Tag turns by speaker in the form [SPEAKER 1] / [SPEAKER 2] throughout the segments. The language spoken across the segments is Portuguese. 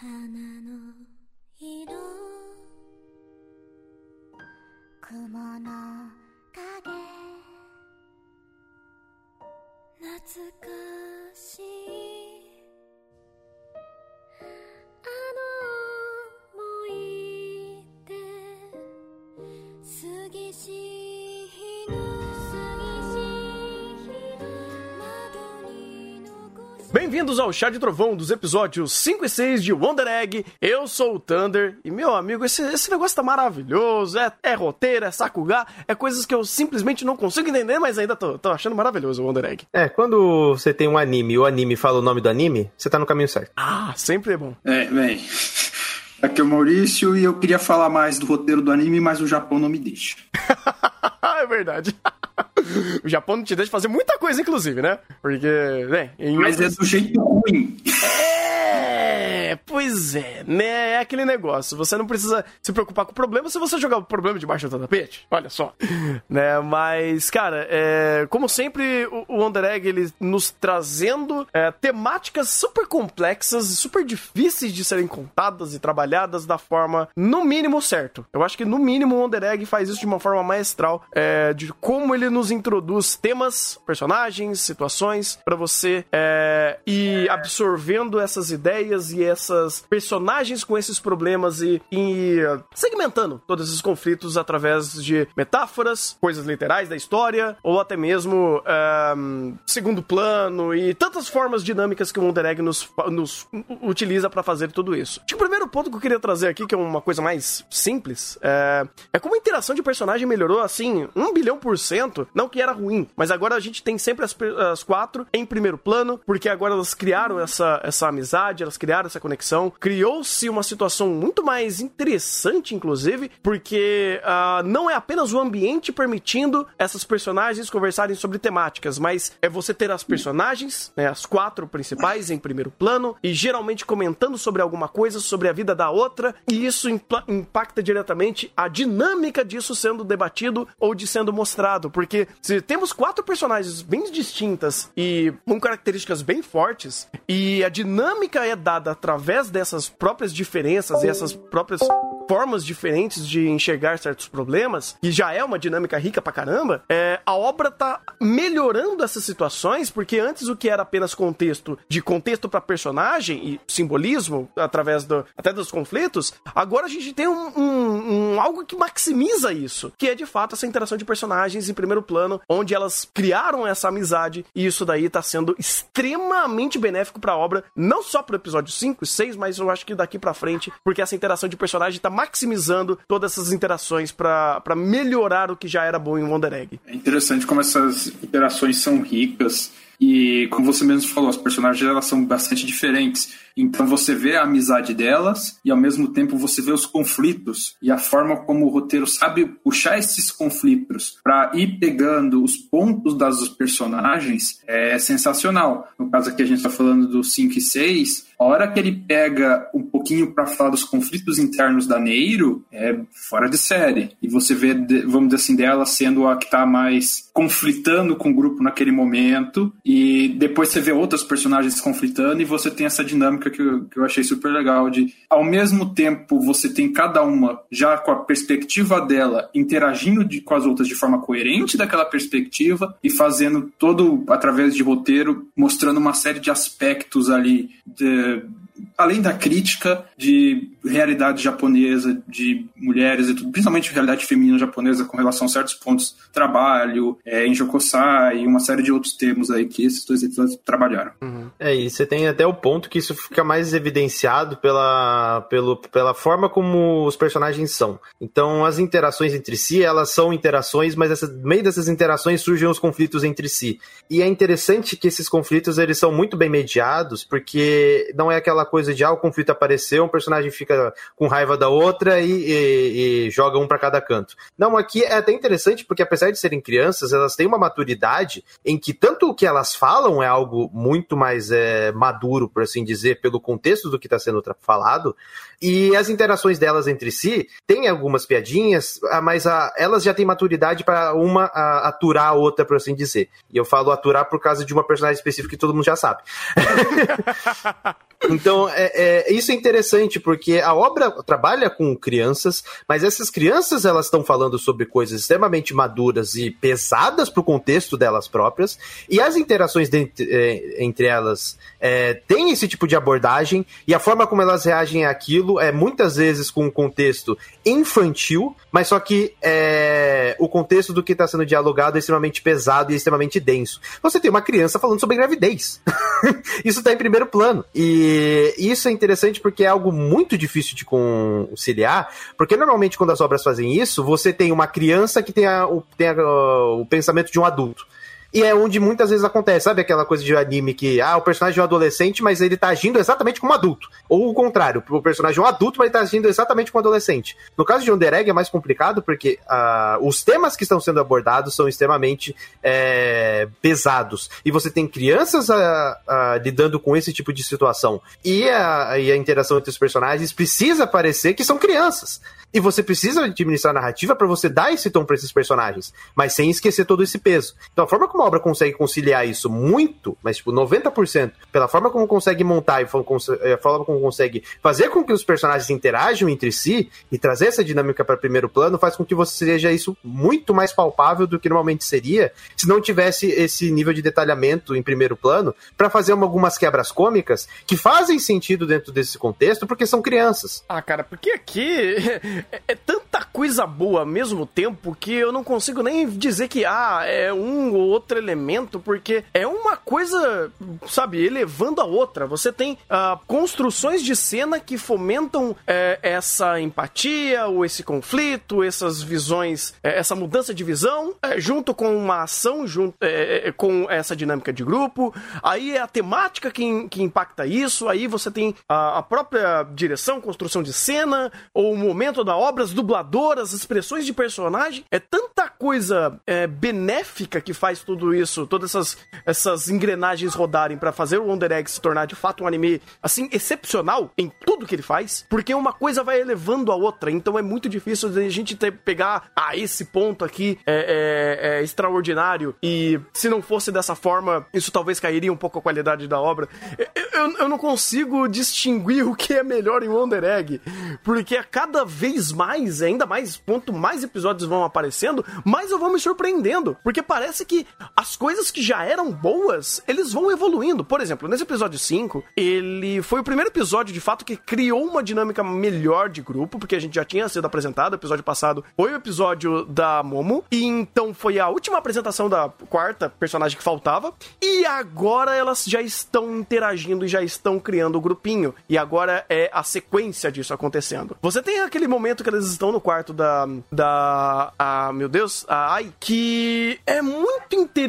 [SPEAKER 1] 花の
[SPEAKER 2] Bem-vindos ao Chá de Trovão dos episódios 5 e 6 de Wonder Egg. Eu sou o Thunder e, meu amigo, esse, esse negócio tá maravilhoso. É, é roteiro, é sakugá, é coisas que eu simplesmente não consigo entender, mas ainda tô, tô achando maravilhoso o Wonder Egg.
[SPEAKER 3] É, quando você tem um anime e o anime fala o nome do anime, você tá no caminho certo.
[SPEAKER 2] Ah, sempre é bom.
[SPEAKER 4] É, bem. Aqui é o Maurício e eu queria falar mais do roteiro do anime, mas o Japão não me deixa.
[SPEAKER 2] é verdade. O Japão não te deixa fazer muita coisa, inclusive, né? Porque, né? Em
[SPEAKER 4] Mas é do jeito ruim.
[SPEAKER 2] Pois é, né? É aquele negócio. Você não precisa se preocupar com o problema se você jogar o problema debaixo do tapete. Olha só. né? Mas, cara, é, como sempre, o, Wonder Egg, ele nos trazendo é, temáticas super complexas e super difíceis de serem contadas e trabalhadas da forma, no mínimo, certo. Eu acho que, no mínimo, o Wonder Egg faz isso de uma forma maestral, é, de como ele nos introduz temas, personagens, situações, pra você é, ir absorvendo essas ideias e essas personagens com esses problemas e, e segmentando todos esses conflitos através de metáforas, coisas literais da história, ou até mesmo um, segundo plano e tantas formas dinâmicas que o Wonder Egg nos, nos utiliza pra fazer tudo isso. Acho que o primeiro ponto que eu queria trazer aqui, que é uma coisa mais simples, é, é como a interação de personagem melhorou assim, um bilhão por cento. Não que era ruim, mas agora a gente tem sempre as, as quatro em primeiro plano, porque agora elas criaram essa, essa amizade, elas criaram essa conexão. Criou-se uma situação muito mais interessante, inclusive, porque ah, não é apenas o ambiente permitindo essas personagens conversarem sobre temáticas, mas é você ter as personagens, né, as quatro principais em primeiro plano, e geralmente comentando sobre alguma coisa, sobre a vida da outra, e isso impacta diretamente a dinâmica disso sendo debatido ou de sendo mostrado, porque se temos quatro personagens bem distintas e com características bem fortes, e a dinâmica é dada através dessas próprias diferenças e essas próprias formas diferentes de enxergar certos problemas, e já é uma dinâmica rica pra caramba, é, a obra tá melhorando essas situações, porque antes o que era apenas contexto, de contexto pra personagem e simbolismo, através do, até dos conflitos, agora a gente tem um, um- um algo que maximiza isso, que é de fato essa interação de personagens em primeiro plano, onde elas criaram essa amizade, e isso daí tá sendo extremamente benéfico pra obra, não só pro episódio 5 e 6, mas eu acho que daqui pra frente, porque essa interação de personagem tá maximizando todas essas interações pra melhorar o que já era bom em Wonder Egg.
[SPEAKER 4] É interessante como essas interações são ricas e, como você mesmo falou, as personagens elas são bastante diferentes. Então você vê a amizade delas e ao mesmo tempo você vê os conflitos e a forma como o roteiro sabe puxar esses conflitos para ir pegando os pontos das personagens é sensacional. No caso aqui a gente está falando do 5 e 6, a hora que ele pega um pouquinho para falar dos conflitos internos da Neiro é fora de série. E você vê, vamos dizer assim, dela sendo a que tá mais conflitando com o grupo naquele momento. E depois você vê outras personagens conflitando e você tem essa dinâmica que eu, que eu achei super legal de, ao mesmo tempo, você tem cada uma já com a perspectiva dela interagindo de- com as outras de forma coerente daquela perspectiva e fazendo todo através de roteiro, mostrando uma série de aspectos ali de- além da crítica de realidade japonesa, de mulheres e tudo, principalmente realidade feminina japonesa com relação a certos pontos, trabalho, é, em Jokosai e uma série de outros termos aí que esses dois episódios trabalharam.
[SPEAKER 3] É, e você tem até o ponto que isso fica mais evidenciado pela, pelo, pela forma como os personagens são. Então, as interações entre si, elas são interações, mas essa, no meio dessas interações surgem os conflitos entre si. E é interessante que esses conflitos, eles são muito bem mediados, porque não é aquela coisa de, ah, o conflito apareceu, um personagem fica com raiva da outra e, e- e joga um pra cada canto. Não, aqui é até interessante, porque apesar de serem crianças, elas têm uma maturidade em que tanto o que elas falam é algo muito mais é, maduro, por assim dizer, pelo contexto do que está sendo falado, e as interações delas entre si têm algumas piadinhas, ah, mas a- elas já têm maturidade para uma a- aturar a outra, por assim dizer. E eu falo aturar por causa de uma personagem específica que todo mundo já sabe. Então, é, é, isso é interessante, porque a obra trabalha com crianças, mas essas crianças elas estão falando sobre coisas extremamente maduras e pesadas para o contexto delas próprias, e as interações é, entre elas é, têm esse tipo de abordagem, e a forma como elas reagem àquilo é muitas vezes com um contexto infantil, mas só que é, o contexto do que está sendo dialogado é extremamente pesado e extremamente denso. Você tem uma criança falando sobre gravidez. isso está em primeiro plano. E isso é interessante porque é algo muito difícil de conciliar, porque normalmente quando as obras fazem isso, você tem uma criança que tem, a, o, tem a, o pensamento de um adulto. E é onde muitas vezes acontece, sabe aquela coisa de anime que, ah, o personagem é um adolescente, mas ele tá agindo exatamente como adulto. Ou o contrário, o personagem é um adulto, mas ele tá agindo exatamente como adolescente. No caso de Underegg é mais complicado porque uh, os temas que estão sendo abordados são extremamente é, pesados. E você tem crianças uh, uh, lidando com esse tipo de situação. E a, e a interação entre os personagens precisa parecer que são crianças. E você precisa administrar a narrativa para você dar esse tom para esses personagens, mas sem esquecer todo esse peso. Então a forma como obra consegue conciliar isso muito, mas tipo 90%, pela forma como consegue montar e a forma como consegue fazer com que os personagens interajam entre si e trazer essa dinâmica para primeiro plano, faz com que você seja isso muito mais palpável do que normalmente seria se não tivesse esse nível de detalhamento em primeiro plano para fazer algumas quebras cômicas que fazem sentido dentro desse contexto porque são crianças.
[SPEAKER 2] Ah, cara, porque aqui é, é, tanta coisa boa ao mesmo tempo que eu não consigo nem dizer que ah, é um ou outro elemento, porque é uma coisa, sabe, elevando a outra. Você tem uh, construções de cena que fomentam é, essa empatia, ou esse conflito, essas visões, é, essa mudança de visão, é, junto com uma ação, junto, com essa dinâmica de grupo. Aí é a temática que, que impacta isso, aí você tem a, a própria direção, construção de cena, ou o momento da obra, as dubladoras, as expressões de personagem. É tanta coisa benéfica que faz tudo isso, todas essas, essas engrenagens rodarem para fazer o Wonder Egg se tornar de fato um anime assim excepcional em tudo que ele faz, porque uma coisa vai elevando a outra. Então é muito difícil a gente ter, pegar ah, esse ponto aqui é, é, é extraordinário e se não fosse dessa forma, isso talvez cairia um pouco a qualidade da obra. Eu, eu, eu não consigo distinguir o que é melhor em Wonder Egg, porque a cada vez mais, ainda mais, quanto mais episódios vão aparecendo, mais eu vou me surpreendendo. Porque parece que as coisas que já eram boas, eles vão evoluindo. Por exemplo, nesse episódio 5, ele foi o primeiro episódio, de fato, que criou uma dinâmica melhor de grupo, porque a gente já tinha sido apresentado. O episódio passado foi o episódio da Momo. E então foi a última apresentação da quarta personagem que faltava. E agora elas já estão interagindo e já estão criando o grupinho. E agora é a sequência disso acontecendo. Você tem aquele momento que eles estão no quarto da. Da. Ah, meu Deus, a Ai, que é muito interessante,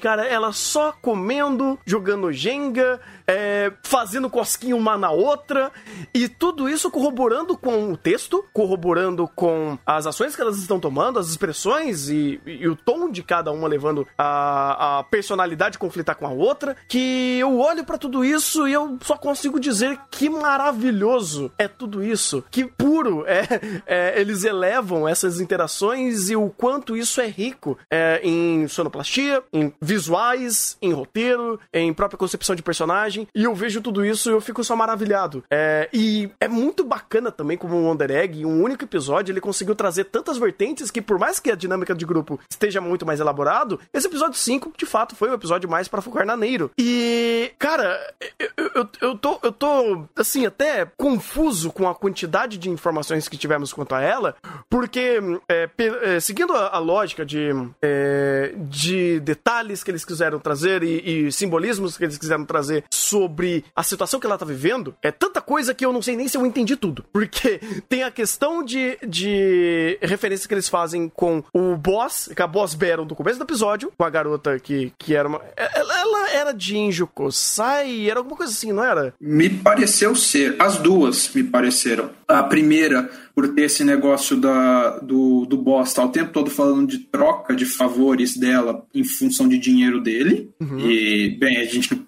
[SPEAKER 2] cara. Ela só comendo, jogando Jenga, é, fazendo cosquinha uma na outra, e tudo isso corroborando com o texto, corroborando com as ações que elas estão tomando, as expressões e, e o tom de cada uma levando a, a personalidade conflitar com a outra, que eu olho para tudo isso e eu só consigo dizer que maravilhoso é tudo isso, que puro é, é eles elevam essas interações e o quanto isso é rico é, em sonoplastia, em visuais, em roteiro, em própria concepção de personagem e eu vejo tudo isso e eu fico só maravilhado. É, e é muito bacana também como o Wonder Egg, em um único episódio, ele conseguiu trazer tantas vertentes que, por mais que a dinâmica de grupo esteja muito mais elaborado, esse episódio 5, de fato, foi um episódio mais para focar na Neiro. E, cara, eu, eu, eu, tô, eu tô, assim, até confuso com a quantidade de informações que tivemos quanto a ela, porque, é, é, seguindo a, a, lógica de, é, de detalhes que eles quiseram trazer e, e simbolismos que eles quiseram trazer sobre a situação que ela tá vivendo, é tanta coisa que eu não sei nem se eu entendi tudo. Porque tem a questão de, de referência que eles fazem com o boss, com a boss battle do começo do episódio, com a garota que, que era uma. Ela, ela era Jinjo Kosai, era alguma coisa assim, não era?
[SPEAKER 4] Me pareceu ser. As duas me pareceram. A primeira, por ter esse negócio da, do, do boss, tá o tempo todo falando de troca de favores dela em função de dinheiro dele. Uhum. E, bem, a gente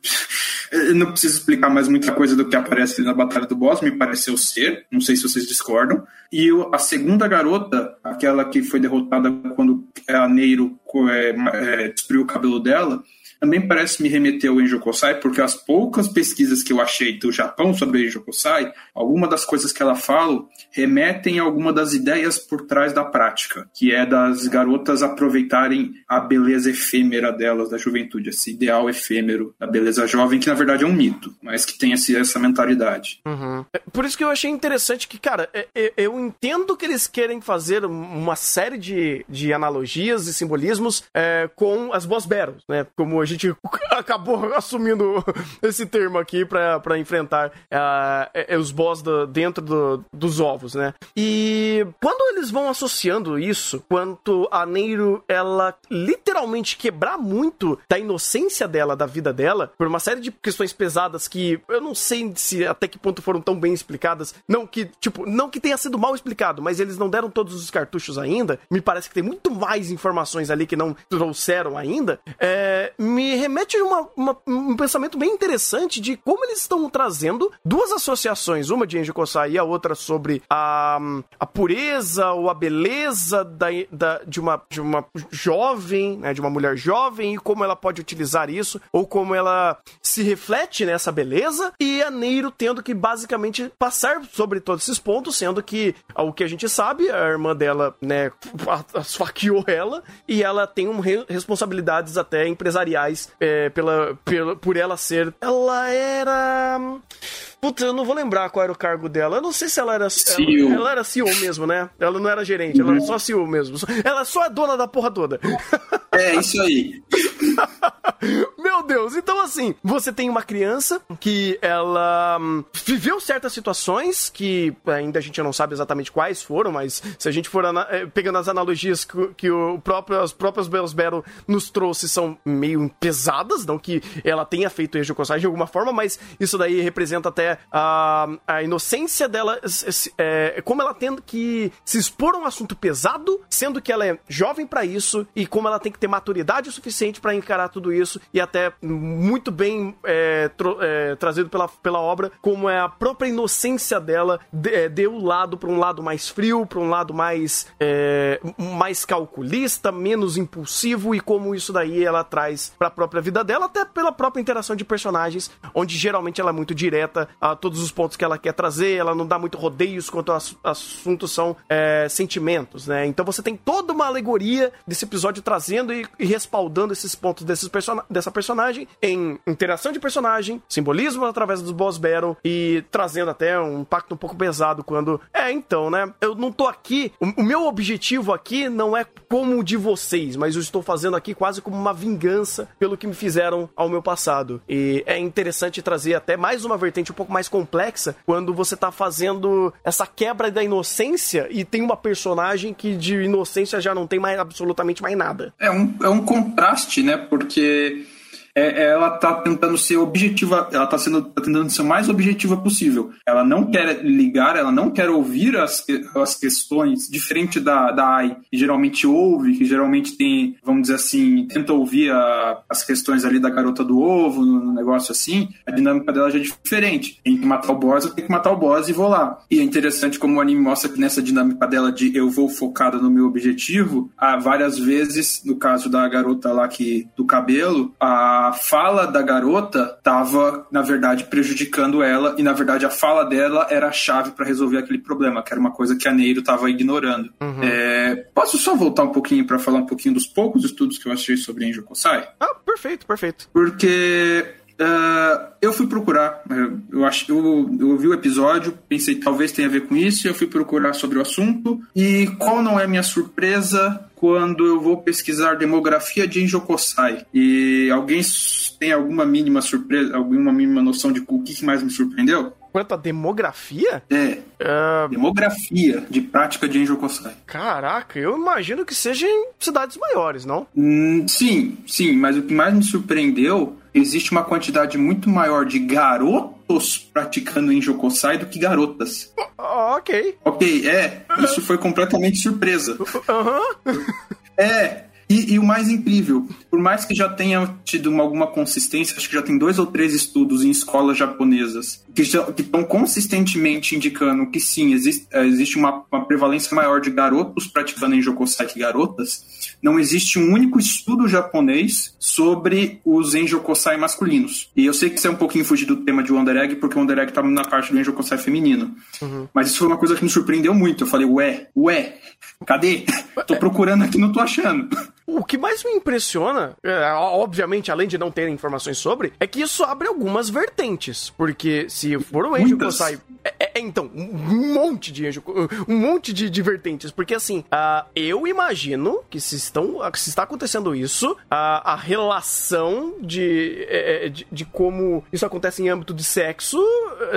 [SPEAKER 4] não preciso explicar mais muita coisa do que aparece na Batalha do Boss, me pareceu ser. Não sei se vocês discordam. E a segunda garota, aquela que foi derrotada quando a Neiro é, é, destruiu o cabelo dela, também parece me remeter ao Enjo Kosai, porque as poucas pesquisas que eu achei do Japão sobre o Enjo Kosai, alguma das coisas que ela fala remetem a alguma das ideias por trás da prática, que é das garotas aproveitarem a beleza efêmera delas, da juventude, esse ideal efêmero da beleza jovem, que na verdade é um mito, mas que tem essa mentalidade.
[SPEAKER 2] Uhum. É, Por isso que eu achei interessante que, cara, é- é- eu entendo que eles querem fazer uma série de, de analogias e simbolismos é, com as boss battles, né? Como a gente acabou assumindo esse termo aqui pra enfrentar é os boss do- dentro do- dos ovos, né? E quando eles vão associando isso, quanto a Neiro, ela literalmente quebrar muito da inocência dela, da vida dela, por uma série de questões pesadas que eu não sei se até que ponto foram tão bem explicadas. Não que, tipo, não que tenha sido mal explicado, mas eles não deram todos os cartuchos ainda. Me parece que tem muito mais informações ali que não trouxeram ainda. É, me remete a uma- uma- um pensamento bem interessante de como eles estão trazendo duas associações, uma de Enjo Kosai e a outra sobre a, a pureza ou a beleza da, da- de, uma, de uma jovem, né, de uma mulher jovem e como ela pode utilizar isso, ou como ela se reflete nessa beleza, e a Neiro tendo que basicamente passar sobre todos esses pontos, sendo que o que a gente sabe, a irmã dela, né, esfaqueou ela, e ela tem um re- responsabilidades até empresariais é, pela, pela, por ela ser. Ela era. Puta, eu não vou lembrar qual era o cargo dela. Eu não sei se ela era.
[SPEAKER 4] CEO.
[SPEAKER 2] Ela, ela era CEO mesmo, né? Ela não era gerente, ela era só CEO mesmo. Ela só é dona da porra toda.
[SPEAKER 4] É, isso aí.
[SPEAKER 2] Meu Deus, então assim, você tem uma criança que ela hum, viveu certas situações que ainda a gente não sabe exatamente quais foram, mas se a gente for eh, pegando as analogias que, que o próprio, as próprias Bells Battle nos trouxe são meio pesadas, não que ela tenha feito Kosai de alguma forma, mas isso daí representa até a, a inocência dela, é, como ela tem que se expor a um assunto pesado, sendo que ela é jovem pra isso e como ela tem que ter maturidade o suficiente pra encarar tudo isso e até muito bem é, é, trazido pela, pela obra, como é a própria inocência dela de- é, deu lado pra um lado mais frio, pra um lado mais é, mais calculista, menos impulsivo e como isso daí ela traz pra própria vida dela, até pela própria interação de personagens, onde geralmente ela é muito direta a todos os pontos que ela quer trazer, ela não dá muito rodeios quanto aos assuntos são é, sentimentos, né? Então você tem toda uma alegoria desse episódio trazendo e, e respaldando esses pontos desses person dessa personagem em interação de personagem, simbolismo através dos boss battle e trazendo até um impacto um pouco pesado quando é então, né? Eu não tô aqui, o, o meu objetivo aqui não é como o de vocês, mas eu estou fazendo aqui quase como uma vingança pelo que me fizeram ao meu passado. E é interessante trazer até mais uma vertente um pouco mais complexa quando você tá fazendo essa quebra da inocência e tem uma personagem que de inocência já não tem mais absolutamente mais nada.
[SPEAKER 4] É um, é um contraste, né? Porque é- ela tá tentando ser objetiva, ela tá, sendo, tá tentando ser o mais objetiva possível. Ela não quer ligar, ela não quer ouvir as, as questões, diferente da, da Ai, que geralmente ouve, que geralmente tem, vamos dizer assim, tenta ouvir a- as questões ali da garota do ovo, no, no negócio assim, a dinâmica dela já é diferente. Tem que matar o boss, eu tenho que matar o boss e vou lá. E é interessante como o anime mostra que nessa dinâmica dela de eu vou focada no meu objetivo, há várias vezes, no caso da garota lá que do cabelo, a fala da garota tava, na verdade, prejudicando ela, e na verdade a fala dela era a chave para resolver aquele problema, que era uma coisa que a Neiro tava ignorando. É, posso só voltar um pouquinho para falar um pouquinho dos poucos estudos que eu achei sobre Enjo Kosai?
[SPEAKER 2] Ah, perfeito, perfeito.
[SPEAKER 4] Porque ah, eu fui procurar, eh, eu, acho, eu, eu ouvi o episódio, pensei talvez tenha a ver com isso, e eu fui procurar sobre o assunto. E qual não é minha surpresa quando eu vou pesquisar demografia de Enjokosai? E alguém tem alguma mínima surpresa, alguma mínima noção de o que mais me surpreendeu?
[SPEAKER 2] Quanto à demografia,
[SPEAKER 4] É,
[SPEAKER 2] ah,
[SPEAKER 4] demografia de prática de Enjokosai.
[SPEAKER 2] caraca, eu imagino que seja em cidades maiores, não?
[SPEAKER 4] Hum, sim, sim, mas o que mais me surpreendeu, existe uma quantidade muito maior de garotos praticando em Jokosai do que garotas.
[SPEAKER 2] Ah, ok.
[SPEAKER 4] Ok, é, isso foi completamente surpresa.
[SPEAKER 2] Aham.
[SPEAKER 4] É, E, e, o mais incrível, por mais que já tenha tido uma, alguma consistência, acho que já tem dois ou três estudos em escolas japonesas que estão consistentemente indicando que sim, existe, existe uma, uma, prevalência maior de garotos praticando Enjokosai que garotas, não existe um único estudo japonês sobre os Enjokosai masculinos. E eu sei que isso é um pouquinho fugir do tema de Wonder Egg, porque o Wonder Egg tá na parte do Enjokosai feminino. Uhum. Mas isso foi uma coisa que me surpreendeu muito. Eu falei, ué, ué, cadê? Tô procurando aqui, não tô achando.
[SPEAKER 2] O que mais me impressiona, é, obviamente, além de não ter informações sobre, é que isso abre algumas vertentes. Porque se for o Angel Kosai. É, é, então, um monte de Angel, um monte de, de vertentes. Porque assim, uh, eu imagino que se, estão, se está acontecendo isso, uh, a relação de, é, é, de, de, como isso acontece em âmbito de sexo,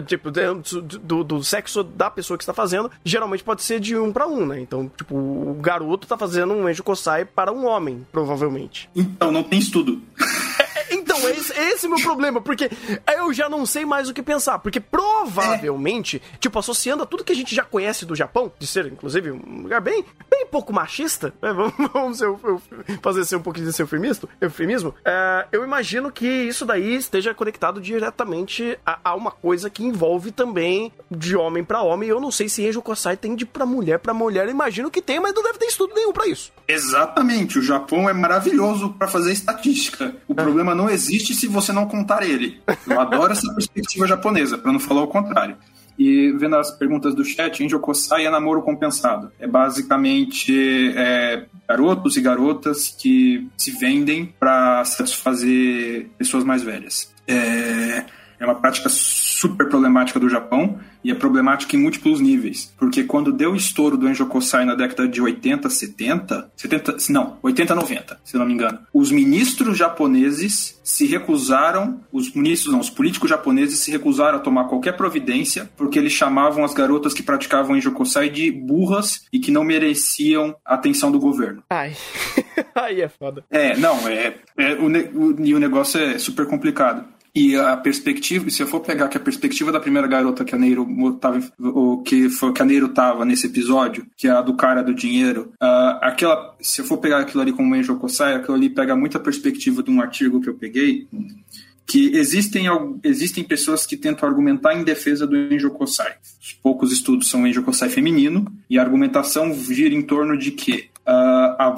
[SPEAKER 2] tipo, do, do, do, sexo da pessoa que está fazendo, geralmente pode ser de um para um, né? Então, tipo, o garoto está fazendo um Angel Kosai para um homem homem, provavelmente.
[SPEAKER 4] Então, não tem estudo.
[SPEAKER 2] Então, esse, esse é o meu problema, porque eu já não sei mais o que pensar. Porque provavelmente, é. tipo, associando a tudo que a gente já conhece do Japão, de ser, inclusive, um lugar bem, bem pouco machista, né? vamos, vamos ser, fazer ser um pouquinho de eufemismo, eufemismo é, eu imagino que isso daí esteja conectado diretamente a, a uma coisa que envolve também de homem para homem. Eu não sei se Enjo Kosai tem de pra mulher para mulher, eu imagino que tem, mas não deve ter estudo nenhum para isso.
[SPEAKER 4] Exatamente, o Japão é maravilhoso para fazer estatística. O é. problema não existe se você não contar ele. Eu adoro essa perspectiva japonesa, para não falar o contrário. E vendo as perguntas do chat, Angel Kosai é namoro compensado. É basicamente é, garotos e garotas que se vendem para satisfazer pessoas mais velhas. É, é uma prática super problemática do Japão e é problemática em múltiplos níveis. Porque quando deu o estouro do Enjokosai na década de 80, 70, 70, não, 80, 90, se não me engano, os ministros japoneses se recusaram, os ministros não, os políticos japoneses se recusaram a tomar qualquer providência porque eles chamavam as garotas que praticavam Enjokosai de burras e que não mereciam a atenção do governo.
[SPEAKER 2] Ai, aí é foda.
[SPEAKER 4] É, não, é, é o, o, e o negócio é super complicado. E a perspectiva, se eu for pegar que a perspectiva da primeira garota que a Neiro tava, o que foi que a Neiro tava nesse episódio, que é a do cara do dinheiro, uh, aquela, se eu for pegar aquilo ali como Enjo Kosai, aquilo ali pega muita perspectiva de um artigo que eu peguei, que existem, existem pessoas que tentam argumentar em defesa do Enjo Kosai. Os poucos estudos são Enjo Kosai feminino, e a argumentação gira em torno de que uh, a,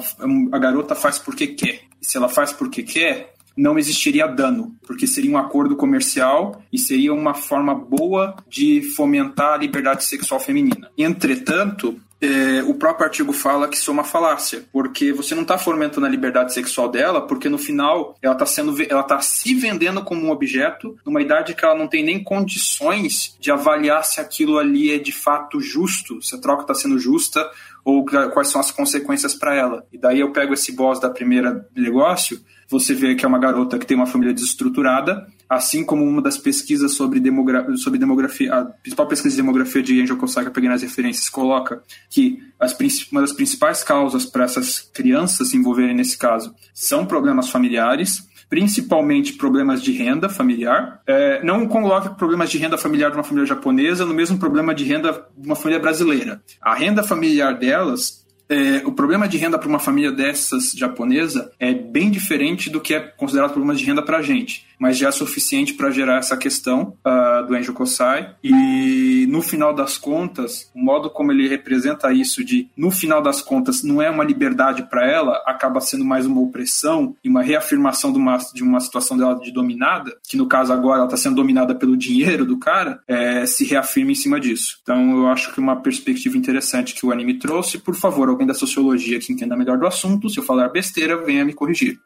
[SPEAKER 4] a garota faz porque quer. E se ela faz porque quer, não existiria dano, porque seria um acordo comercial e seria uma forma boa de fomentar a liberdade sexual feminina. Entretanto, é, o próprio artigo fala que isso é uma falácia, porque você não está fomentando a liberdade sexual dela, porque no final ela está sendo, ela tá se vendendo como um objeto numa idade que ela não tem nem condições de avaliar se aquilo ali é de fato justo, se a troca está sendo justa ou quais são as consequências para ela. E daí eu pego esse boss da primeira negócio você vê que é uma garota que tem uma família desestruturada, assim como uma das pesquisas sobre, demogra sobre demografia, a principal pesquisa de demografia de Angel Kosaka, pegando as referências, coloca que as, uma das principais causas para essas crianças se envolverem nesse caso são problemas familiares, principalmente problemas de renda familiar. É, não coloque problemas de renda familiar de uma família japonesa no mesmo problema de renda de uma família brasileira. A renda familiar delas é, o problema de renda para uma família dessas japonesa é bem diferente do que é considerado problema de renda para a gente mas já é suficiente para gerar essa questão uh, do Enjo Kosai. E no final das contas, o modo como ele representa isso de, no final das contas, não é uma liberdade para ela, acaba sendo mais uma opressão e uma reafirmação de uma, de uma situação dela de dominada, que no caso agora ela está sendo dominada pelo dinheiro do cara, é, se reafirma em cima disso. Então eu acho que uma perspectiva interessante que o anime trouxe, por favor, alguém da sociologia que entenda melhor do assunto, se eu falar besteira, venha me corrigir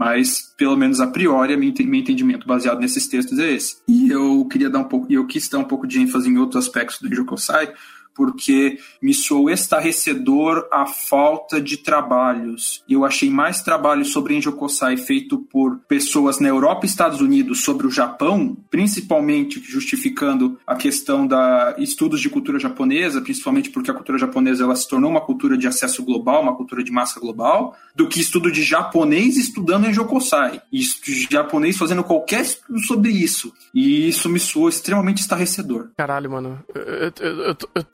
[SPEAKER 4] mas pelo menos a priori, meu entendimento baseado nesses textos é esse. E eu queria dar um pouco, eu quis dar um pouco de ênfase em outros aspectos do Jokosai, porque me soou estarrecedor a falta de trabalhos. Eu achei mais trabalho sobre Enjo Kosai feito por pessoas na Europa e Estados Unidos sobre o Japão, principalmente justificando a questão da estudos de cultura japonesa, principalmente porque a cultura japonesa ela se tornou uma cultura de acesso global, uma cultura de massa global, do que estudo de japonês estudando Enjo Kosai. E japonês fazendo qualquer estudo sobre isso. E isso me soou extremamente estarrecedor.
[SPEAKER 2] Caralho, mano. Eu, eu, eu,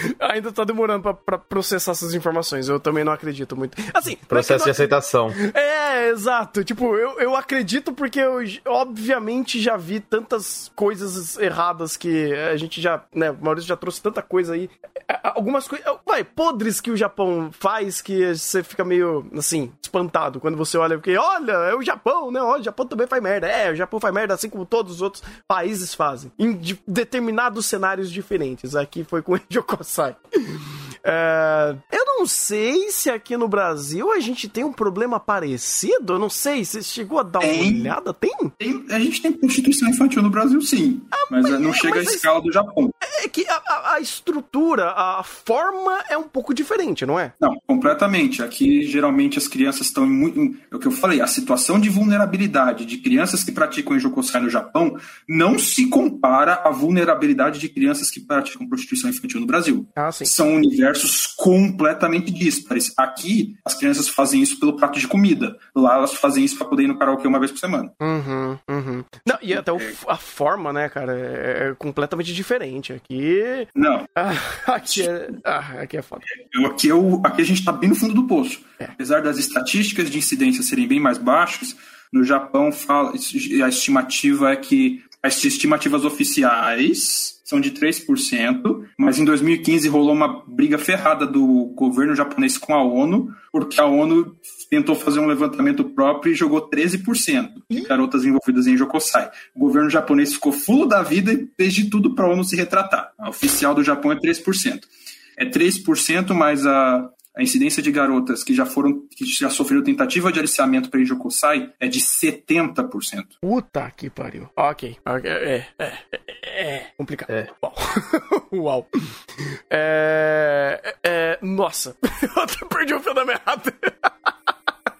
[SPEAKER 2] Ainda tá demorando pra, pra processar essas informações. Eu também não acredito muito. Assim, é
[SPEAKER 3] Processo de aceitação.
[SPEAKER 2] É, exato. Tipo, eu, eu acredito porque eu, obviamente, já vi tantas coisas erradas que a gente já, né, o Maurício já trouxe tanta coisa aí. É, Algumas coisas, vai, podres que o Japão faz que você fica meio, assim, espantado quando você olha, porque, olha, é o Japão, né? Olha, o Japão também faz merda. É, o Japão faz merda assim como todos os outros países fazem. Em de- determinados cenários diferentes. Aqui foi com o Eiji Kosai. É, eu não sei se aqui no Brasil a gente tem um problema parecido. Eu não sei. Você chegou a dar uma
[SPEAKER 4] Tem.
[SPEAKER 2] olhada? Tem?
[SPEAKER 4] Tem- a gente tem prostituição infantil no Brasil, sim. mas,
[SPEAKER 2] mas-
[SPEAKER 4] eh, não chega
[SPEAKER 2] mas
[SPEAKER 4] à
[SPEAKER 2] a-
[SPEAKER 4] escala do Japão.
[SPEAKER 2] É a, a- estrutura, a forma é um pouco diferente, não é?
[SPEAKER 4] Não, completamente. Aqui, geralmente, as crianças estão em muito. É o que eu falei, a situação de vulnerabilidade de crianças que praticam Ejokosai no Japão não se compara à vulnerabilidade de crianças que praticam prostituição infantil no Brasil.
[SPEAKER 2] Ah, sim.
[SPEAKER 4] São universos completamente díspares. Aqui, as crianças fazem isso pelo prato de comida. Lá, elas fazem isso para poder ir no karaokê uma vez por semana.
[SPEAKER 2] Uhum, uhum. Não, e até o- a forma, né, cara, é, é completamente diferente. Aqui.
[SPEAKER 4] Não,
[SPEAKER 2] ah, aqui é. Ah, aqui é foda.
[SPEAKER 4] Eu- Aqui, eu, aqui a gente está bem no fundo do poço. Apesar das estatísticas de incidência serem bem mais baixas, no Japão fala, a estimativa é que as estimativas oficiais são de 3%, mas em 2015 rolou uma briga ferrada do governo japonês com a ONU, porque a ONU tentou fazer um levantamento próprio e jogou 13% de garotas envolvidas em Jokosai. O governo japonês ficou fulo da vida e fez de tudo para a ONU se retratar. A oficial do Japão é 3% é 3%, mas a, a incidência de garotas que já foram que já sofreram tentativa de aliciamento para Ijokosai é de 70%.
[SPEAKER 2] Puta que pariu. Ok. ok, É, é, é, é complicado.
[SPEAKER 3] É.
[SPEAKER 2] Uau. Uau. É, é, nossa. Eu até perdi o fio da meada.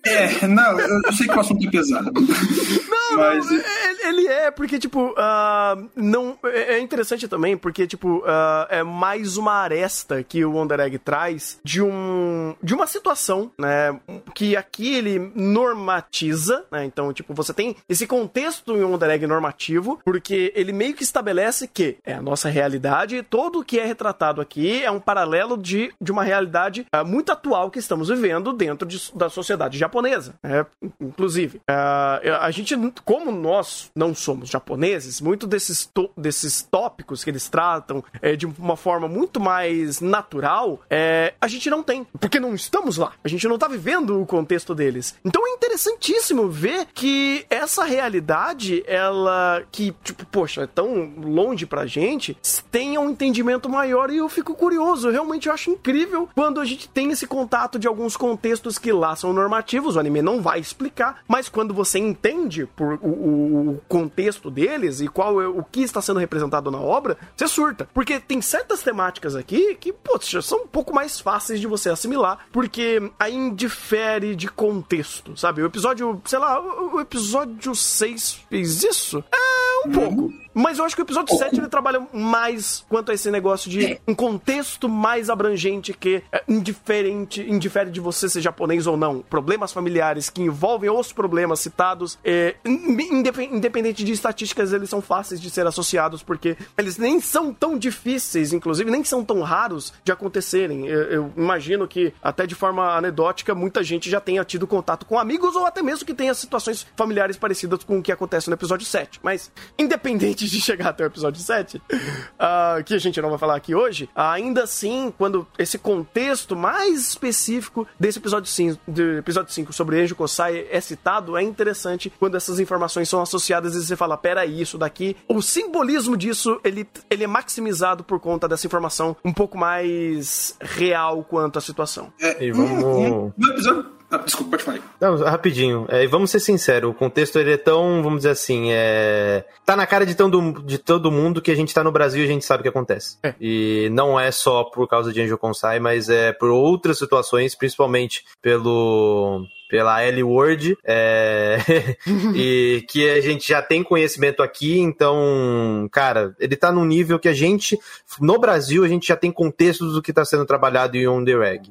[SPEAKER 4] É, não, eu, sei que o assunto é pesado.
[SPEAKER 2] Não,
[SPEAKER 4] mas
[SPEAKER 2] não, ele- ele é, porque, tipo, ah, não, é é interessante também, porque, tipo, ah, é mais uma aresta que o Wonder Egg traz de um, de uma situação, né, que aqui ele normatiza, né, então, tipo, você tem esse contexto em Wonder Egg normativo, porque ele meio que estabelece que é a nossa realidade e todo o que é retratado aqui é um paralelo de, de uma realidade ah, muito atual que estamos vivendo dentro de- da sociedade japonesa, né, inclusive. Ah, a gente, como nós não somos japoneses, muito desses, desses tópicos que eles tratam é, de uma forma muito mais natural, é, a gente não tem, porque não estamos lá. A gente não tá vivendo o contexto deles. Então é interessantíssimo ver que essa realidade, ela que, tipo, poxa, é tão longe pra gente, tenha um entendimento maior e eu fico curioso. Realmente eu acho incrível quando a gente tem esse contato de alguns contextos que lá são normativos, o anime não vai explicar, mas quando você entende por o, o- contexto deles e qual é o que está sendo representado na obra, você surta. Porque tem certas temáticas aqui que, poxa, são um pouco mais fáceis de você assimilar, porque aí indifere de contexto, sabe? O episódio, sei lá, o, episódio 6 fez isso? É, um pouco. Mas eu acho que o episódio 7 ele trabalha mais quanto a esse negócio de um contexto mais abrangente que é indiferente, indifere de você ser japonês ou não. Problemas familiares que envolvem os problemas citados, é, indepe- independente de estatísticas, eles são fáceis de ser associados porque eles nem são tão difíceis, inclusive nem são tão raros de acontecerem. Eu, eu imagino que até de forma anedótica muita gente já tenha tido contato com amigos ou até mesmo que tenha situações familiares parecidas com o que acontece no episódio 7. Mas independente de chegar até o episódio 7, ah, que a gente não vai falar aqui hoje, ainda assim, quando esse contexto mais específico desse episódio 5, do episódio 5 sobre Anjo Kosai é citado, é interessante quando essas informações são associadas e você fala, peraí, isso daqui. O simbolismo disso, ele, ele é maximizado por conta dessa informação um pouco mais real quanto à situação.
[SPEAKER 4] É,
[SPEAKER 3] E vamos-
[SPEAKER 4] no episódio. Ah, desculpa, pode falar.
[SPEAKER 3] Não, rapidinho. É, e vamos ser sinceros, o contexto ele é tão, vamos dizer assim, é... tá na cara de todo, de todo mundo que a gente tá no Brasil e a gente sabe o que acontece.
[SPEAKER 2] É.
[SPEAKER 3] E não é só por causa de Angel Konsai, mas é por outras situações, principalmente pelo pela Ellie Word, é, e que a gente já tem conhecimento aqui, então, cara, ele tá num nível que a gente, no Brasil, a gente já tem contextos do que tá sendo trabalhado em On The.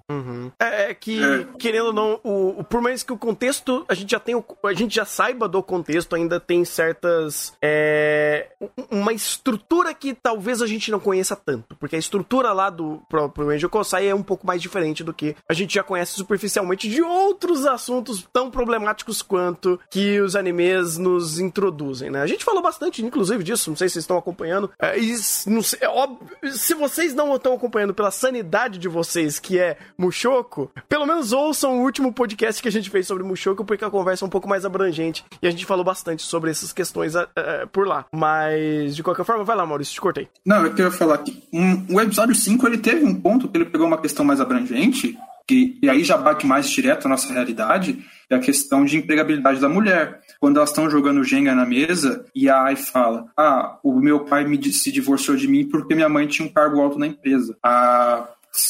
[SPEAKER 2] Uhum. É, é que, querendo ou não, o, por mais que o contexto, a gente já tem, o- a gente já saiba do contexto, ainda tem certas, é, um- uma estrutura que talvez a gente não conheça tanto, porque a estrutura lá do próprio Angel Kosai é um pouco mais diferente do que a gente já conhece superficialmente de outros assuntos tão problemáticos quanto que os animes nos introduzem, né? A gente falou bastante, inclusive, disso, não sei se vocês estão acompanhando, é, e sei, é óbvio, se vocês não estão acompanhando pela sanidade de vocês, que é Mushoku, pelo menos ouçam o último podcast que a gente fez sobre Mushoku, porque a conversa é um pouco mais abrangente e a gente falou bastante sobre essas questões ah, por lá. Mas, de qualquer forma, vai lá, Maurício, te cortei.
[SPEAKER 4] Não, eu queria falar que um, o episódio 5 ele teve um ponto que ele pegou uma questão mais abrangente, que, e aí já bate mais direto à nossa realidade, é a questão de empregabilidade da mulher. Quando elas estão jogando Jenga na mesa e a Ai fala: Ah, o meu pai me, se divorciou de mim porque minha mãe tinha um cargo alto na empresa. A,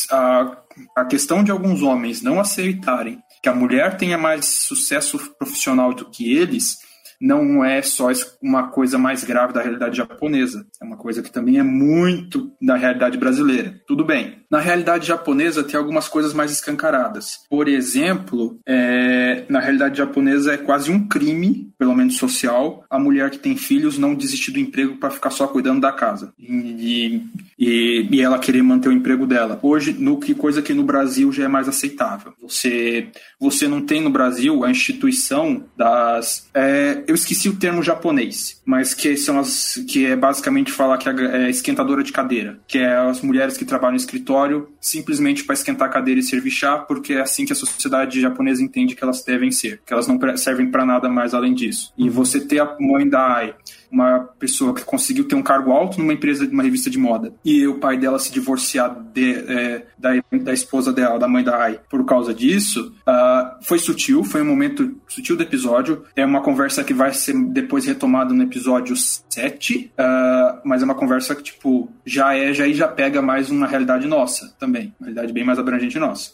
[SPEAKER 4] a, a questão de alguns homens não aceitarem que a mulher tenha mais sucesso profissional do que eles não é só uma coisa mais grave da realidade japonesa. É uma coisa que também é muito da realidade brasileira. Tudo bem. Na realidade japonesa tem algumas coisas mais escancaradas. Por exemplo, é, na realidade japonesa é quase um crime, pelo menos social, a mulher que tem filhos não desistir do emprego para ficar só cuidando da casa. E, e, e ela querer manter o emprego dela. Hoje, no que coisa que no Brasil já é mais aceitável. Você, você não tem no Brasil a instituição das. é, eu esqueci o termo japonês, mas que são as que é basicamente falar que é esquentadora de cadeira, que é as mulheres que trabalham no escritório simplesmente para esquentar a cadeira e servir chá, porque é assim que a sociedade japonesa entende que elas devem ser, que elas não servem para nada mais além disso. E você ter a mãe da Ai, uma pessoa que conseguiu ter um cargo alto numa empresa, numa revista de moda, e o pai dela se divorciar de, é, da, da esposa dela, da mãe da Ai, por causa disso, ah, foi sutil, foi um momento sutil do episódio. É uma conversa que vai ser depois retomada no episódio 7, ah, mas é uma conversa que, tipo, já é, já já pega mais uma realidade nossa também, uma realidade bem mais abrangente nossa.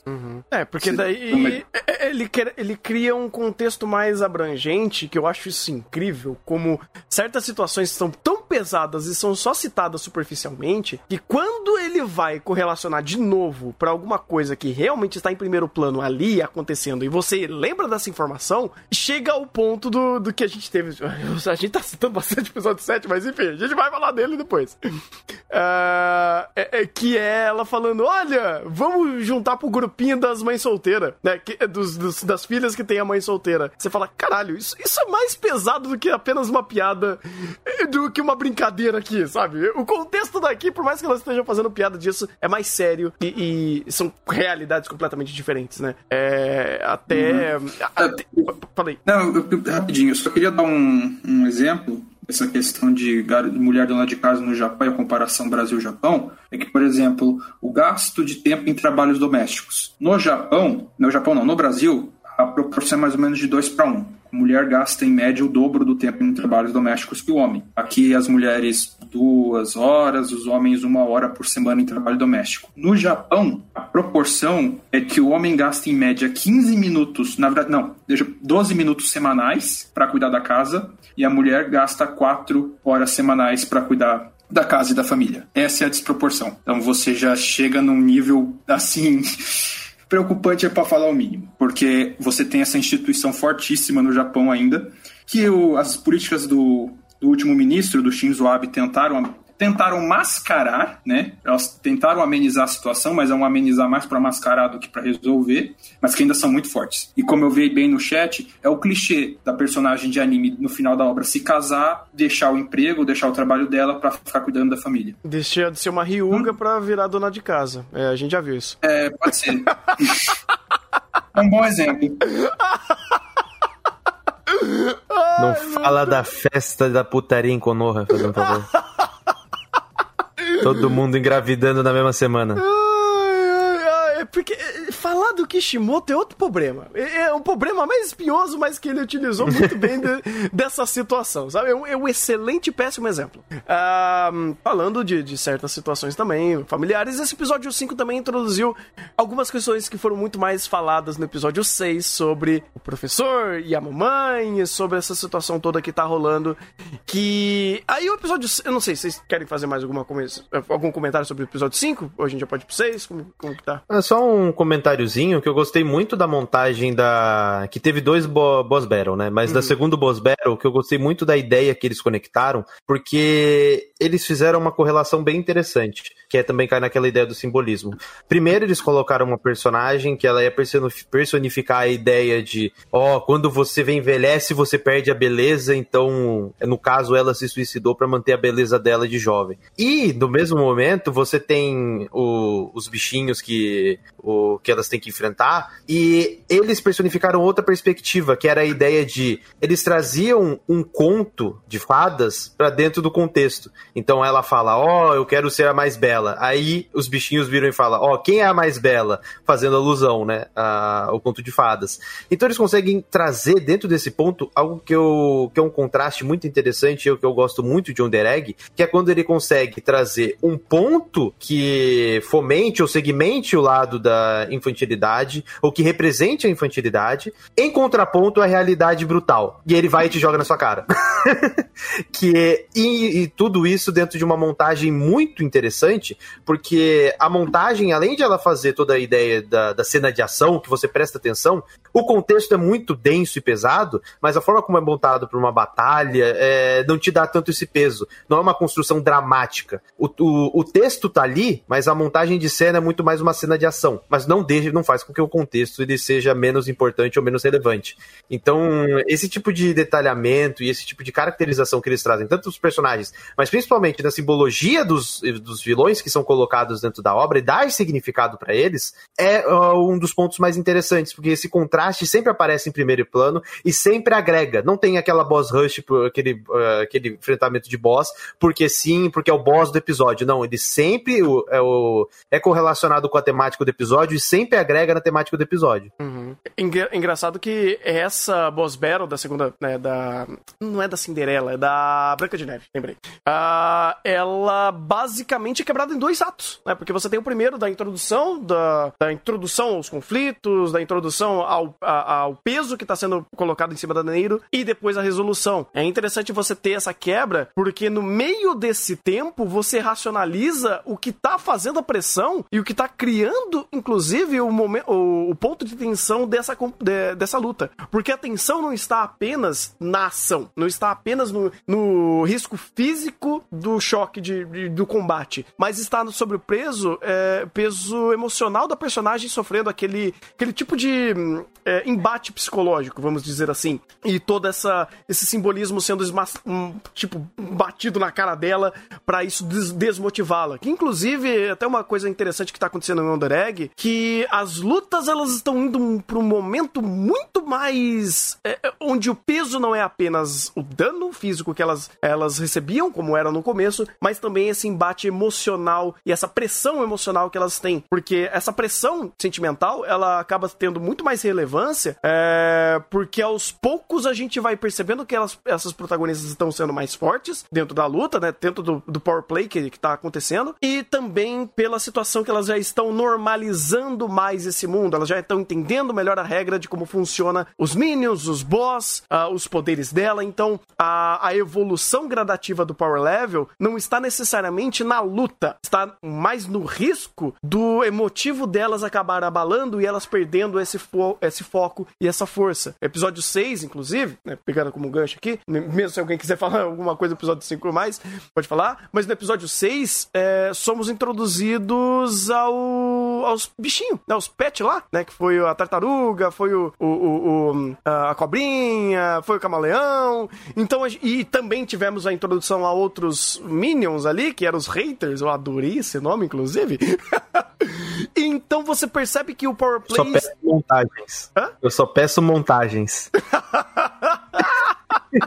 [SPEAKER 2] É, porque daí
[SPEAKER 4] também.
[SPEAKER 2] é, ele, ele cria um contexto mais abrangente, que eu acho isso incrível, como certas situações são tão pesadas e são só citadas superficialmente, que quando ele vai correlacionar de novo pra alguma coisa que realmente está em primeiro plano ali acontecendo, e você lembra dessa informação, chega ao ponto do, do que a gente teve. A gente tá citando bastante episódio 7, mas enfim, a gente vai falar dele depois. Ah, é- é que é ela falando: olha, vamos juntar pro grupinho das mães solteiras, né? que- dos, dos- das filhas que tem a mãe solteira. Você fala, caralho, isso, isso é mais pesado do que apenas uma piada, do que uma brincadeira aqui, sabe? O contexto daqui, por mais que elas estejam fazendo piada disso, é mais sério e, e são realidades completamente diferentes, né? É. Até. até falei.
[SPEAKER 4] Não, eu- eu- rapidinho, eu só queria dar um, um exemplo dessa questão de mulher dona de casa no Japão e a comparação Brasil-Japão. É que, por exemplo, o gasto de tempo em trabalhos domésticos. No Japão, no Japão não, no Brasil, a proporção é mais ou menos de 2 para 1. Um. Mulher gasta em média o dobro do tempo em trabalhos domésticos que o homem. Aqui as mulheres duas horas, os homens uma hora por semana em trabalho doméstico. No Japão, a proporção é que o homem gasta em média 15 minutos, na verdade, não, deixa, 12 minutos semanais para cuidar da casa e a mulher gasta 4 horas semanais para cuidar da casa e da família. Essa é a desproporção. Então você já chega num nível assim preocupante é para falar o mínimo, porque você tem essa instituição fortíssima no Japão ainda, que o, as políticas do, do último ministro, do Shinzo Abe, tentaram tentaram mascarar, né? Elas tentaram amenizar a situação, mas é um amenizar mais para mascarar do que para resolver, mas que ainda são muito fortes. E como eu vi bem no chat, é o clichê da personagem de anime no final da obra se casar, deixar o emprego, deixar o trabalho dela para ficar cuidando da família.
[SPEAKER 2] Deixa de ser uma Ryuga pra virar dona de casa. É, a gente já viu isso.
[SPEAKER 4] É, pode ser. é um bom exemplo.
[SPEAKER 3] Não fala da festa da putaria em Konoha, fazendo um favor. Todo mundo engravidando na mesma semana.
[SPEAKER 2] Porque é, falar do Kishimoto é outro problema. É é um problema mais espinhoso, mas que ele utilizou muito bem de- dessa situação, sabe? É um, é um excelente, péssimo exemplo. Ah, falando de, de certas situações também familiares, esse episódio 5 também introduziu algumas questões que foram muito mais faladas no episódio 6 sobre o professor e a mamãe, e sobre essa situação toda que tá rolando. Que. Aí o episódio. Eu não sei, vocês querem fazer mais alguma algum comentário sobre o episódio 5? Ou a gente já pode ir pro 6? Como, como que tá?
[SPEAKER 3] É só um comentáriozinho que eu gostei muito da montagem da. Que teve dois bo- boss battle, né? Mas da segundo boss battle, que eu gostei muito da ideia que eles conectaram, porque eles fizeram uma correlação bem interessante, que é também cai naquela ideia do simbolismo. Primeiro, eles colocaram uma personagem que ela ia personificar a ideia de, ó, quando você envelhece, você perde a beleza, então, no caso, ela se suicidou para manter a beleza dela de jovem. E, no mesmo momento, você tem o- os bichinhos que, o, que elas têm que enfrentar, e eles personificaram outra perspectiva, que era a ideia de eles traziam um conto de fadas para dentro do contexto. Então ela fala, ó, eu quero ser a mais bela. Aí os bichinhos viram e falam, ó, quem é a mais bela? Fazendo alusão, né, ao conto de fadas. Então eles conseguem trazer dentro desse ponto algo que, eu, que é um contraste muito interessante, e que eu gosto muito de Underegg, que é quando ele consegue trazer um ponto que fomente ou segmente o lado da infantilidade, ou que represente a infantilidade, em contraponto à realidade brutal. E ele vai e te joga na sua cara. que e, e tudo isso dentro de uma montagem muito interessante, porque a montagem, além de ela fazer toda a ideia da, da cena de ação, que você presta atenção, o contexto é muito denso e pesado, mas a forma como é montado para uma batalha é, não te dá tanto esse peso. Não é uma construção dramática. O, o, o texto tá ali, mas a montagem de cena é muito mais uma cena de ação. Mas não deixa, não faz com que o contexto ele seja menos importante ou menos relevante. Então, esse tipo de detalhamento e esse tipo de caracterização que eles trazem, tanto dos personagens, mas principalmente da simbologia dos, dos vilões que são colocados dentro da obra e dar significado para eles, é uh, um dos pontos mais interessantes, porque esse contraste sempre aparece em primeiro plano e sempre agrega. Não tem aquela boss rush, aquele, uh, aquele enfrentamento de boss, porque sim, porque é o boss do episódio. Não, ele sempre é, o, é correlacionado com a temática do episódio e sempre agrega na temática do episódio.
[SPEAKER 2] Uhum. Engra- engraçado que essa boss battle da segunda, né, da... Não é da Cinderela, é da Branca de Neve, lembrei. Ah, ela basicamente é quebrada em dois atos, né? Porque você tem o primeiro da introdução, da, da introdução aos conflitos, da introdução ao, a- ao peso que está sendo colocado em cima da Neiro, e depois a resolução. É interessante você ter essa quebra, porque no meio desse tempo você racionaliza o que tá fazendo a pressão e o que tá criando, inclusive, o, momento, o, o ponto de tensão dessa, de- dessa luta. Porque a tensão não está apenas na ação, não está apenas no, no risco físico do choque de, de- do combate, mas está sobre o peso, é, peso emocional da personagem sofrendo aquele, aquele tipo de é, embate psicológico, vamos dizer assim. E todo essa, esse simbolismo sendo esma- um, tipo batido na cara dela para isso des- desmotivá-la. Que inclusive até uma coisa interessante que tá acontecendo no Under Egg, que as lutas elas estão indo para um momento muito mais é, é, onde o peso não é apenas o dano físico que elas, elas recebiam, como era no começo, mas também esse embate emocional e essa pressão emocional que elas têm. Porque essa pressão sentimental, ela acaba tendo muito mais relevância, é, porque aos poucos a gente vai percebendo que elas, essas protagonistas estão sendo mais fortes dentro da luta, né? Dentro do, do power play que, que tá acontecendo, e também pela situação que elas já estão normalizando mais esse mundo, elas já estão entendendo melhor a regra de como funciona os minions, os boss, ah, os poderes dela, então a, a evolução gradativa do power level não está necessariamente na luta, está mais no risco do emotivo delas acabar abalando e elas perdendo esse, fo esse foco e essa força. Episódio 6, inclusive, né, pegando como gancho aqui, mesmo se alguém quiser falar alguma coisa do episódio 5 ou mais, pode falar, mas no episódio 6 é, somos introduzidos ao, aos bichinhos, né, os pets lá, né, que foi a tartaruga, foi o, o, o- o- a cobrinha, foi o camaleão, então e também tivemos a introdução a outros minions ali, que eram os haters, eu adorei esse nome, inclusive. então você percebe que o Power
[SPEAKER 3] Só
[SPEAKER 2] Play
[SPEAKER 3] peço montagens.
[SPEAKER 2] Hã?
[SPEAKER 3] Eu só peço montagens.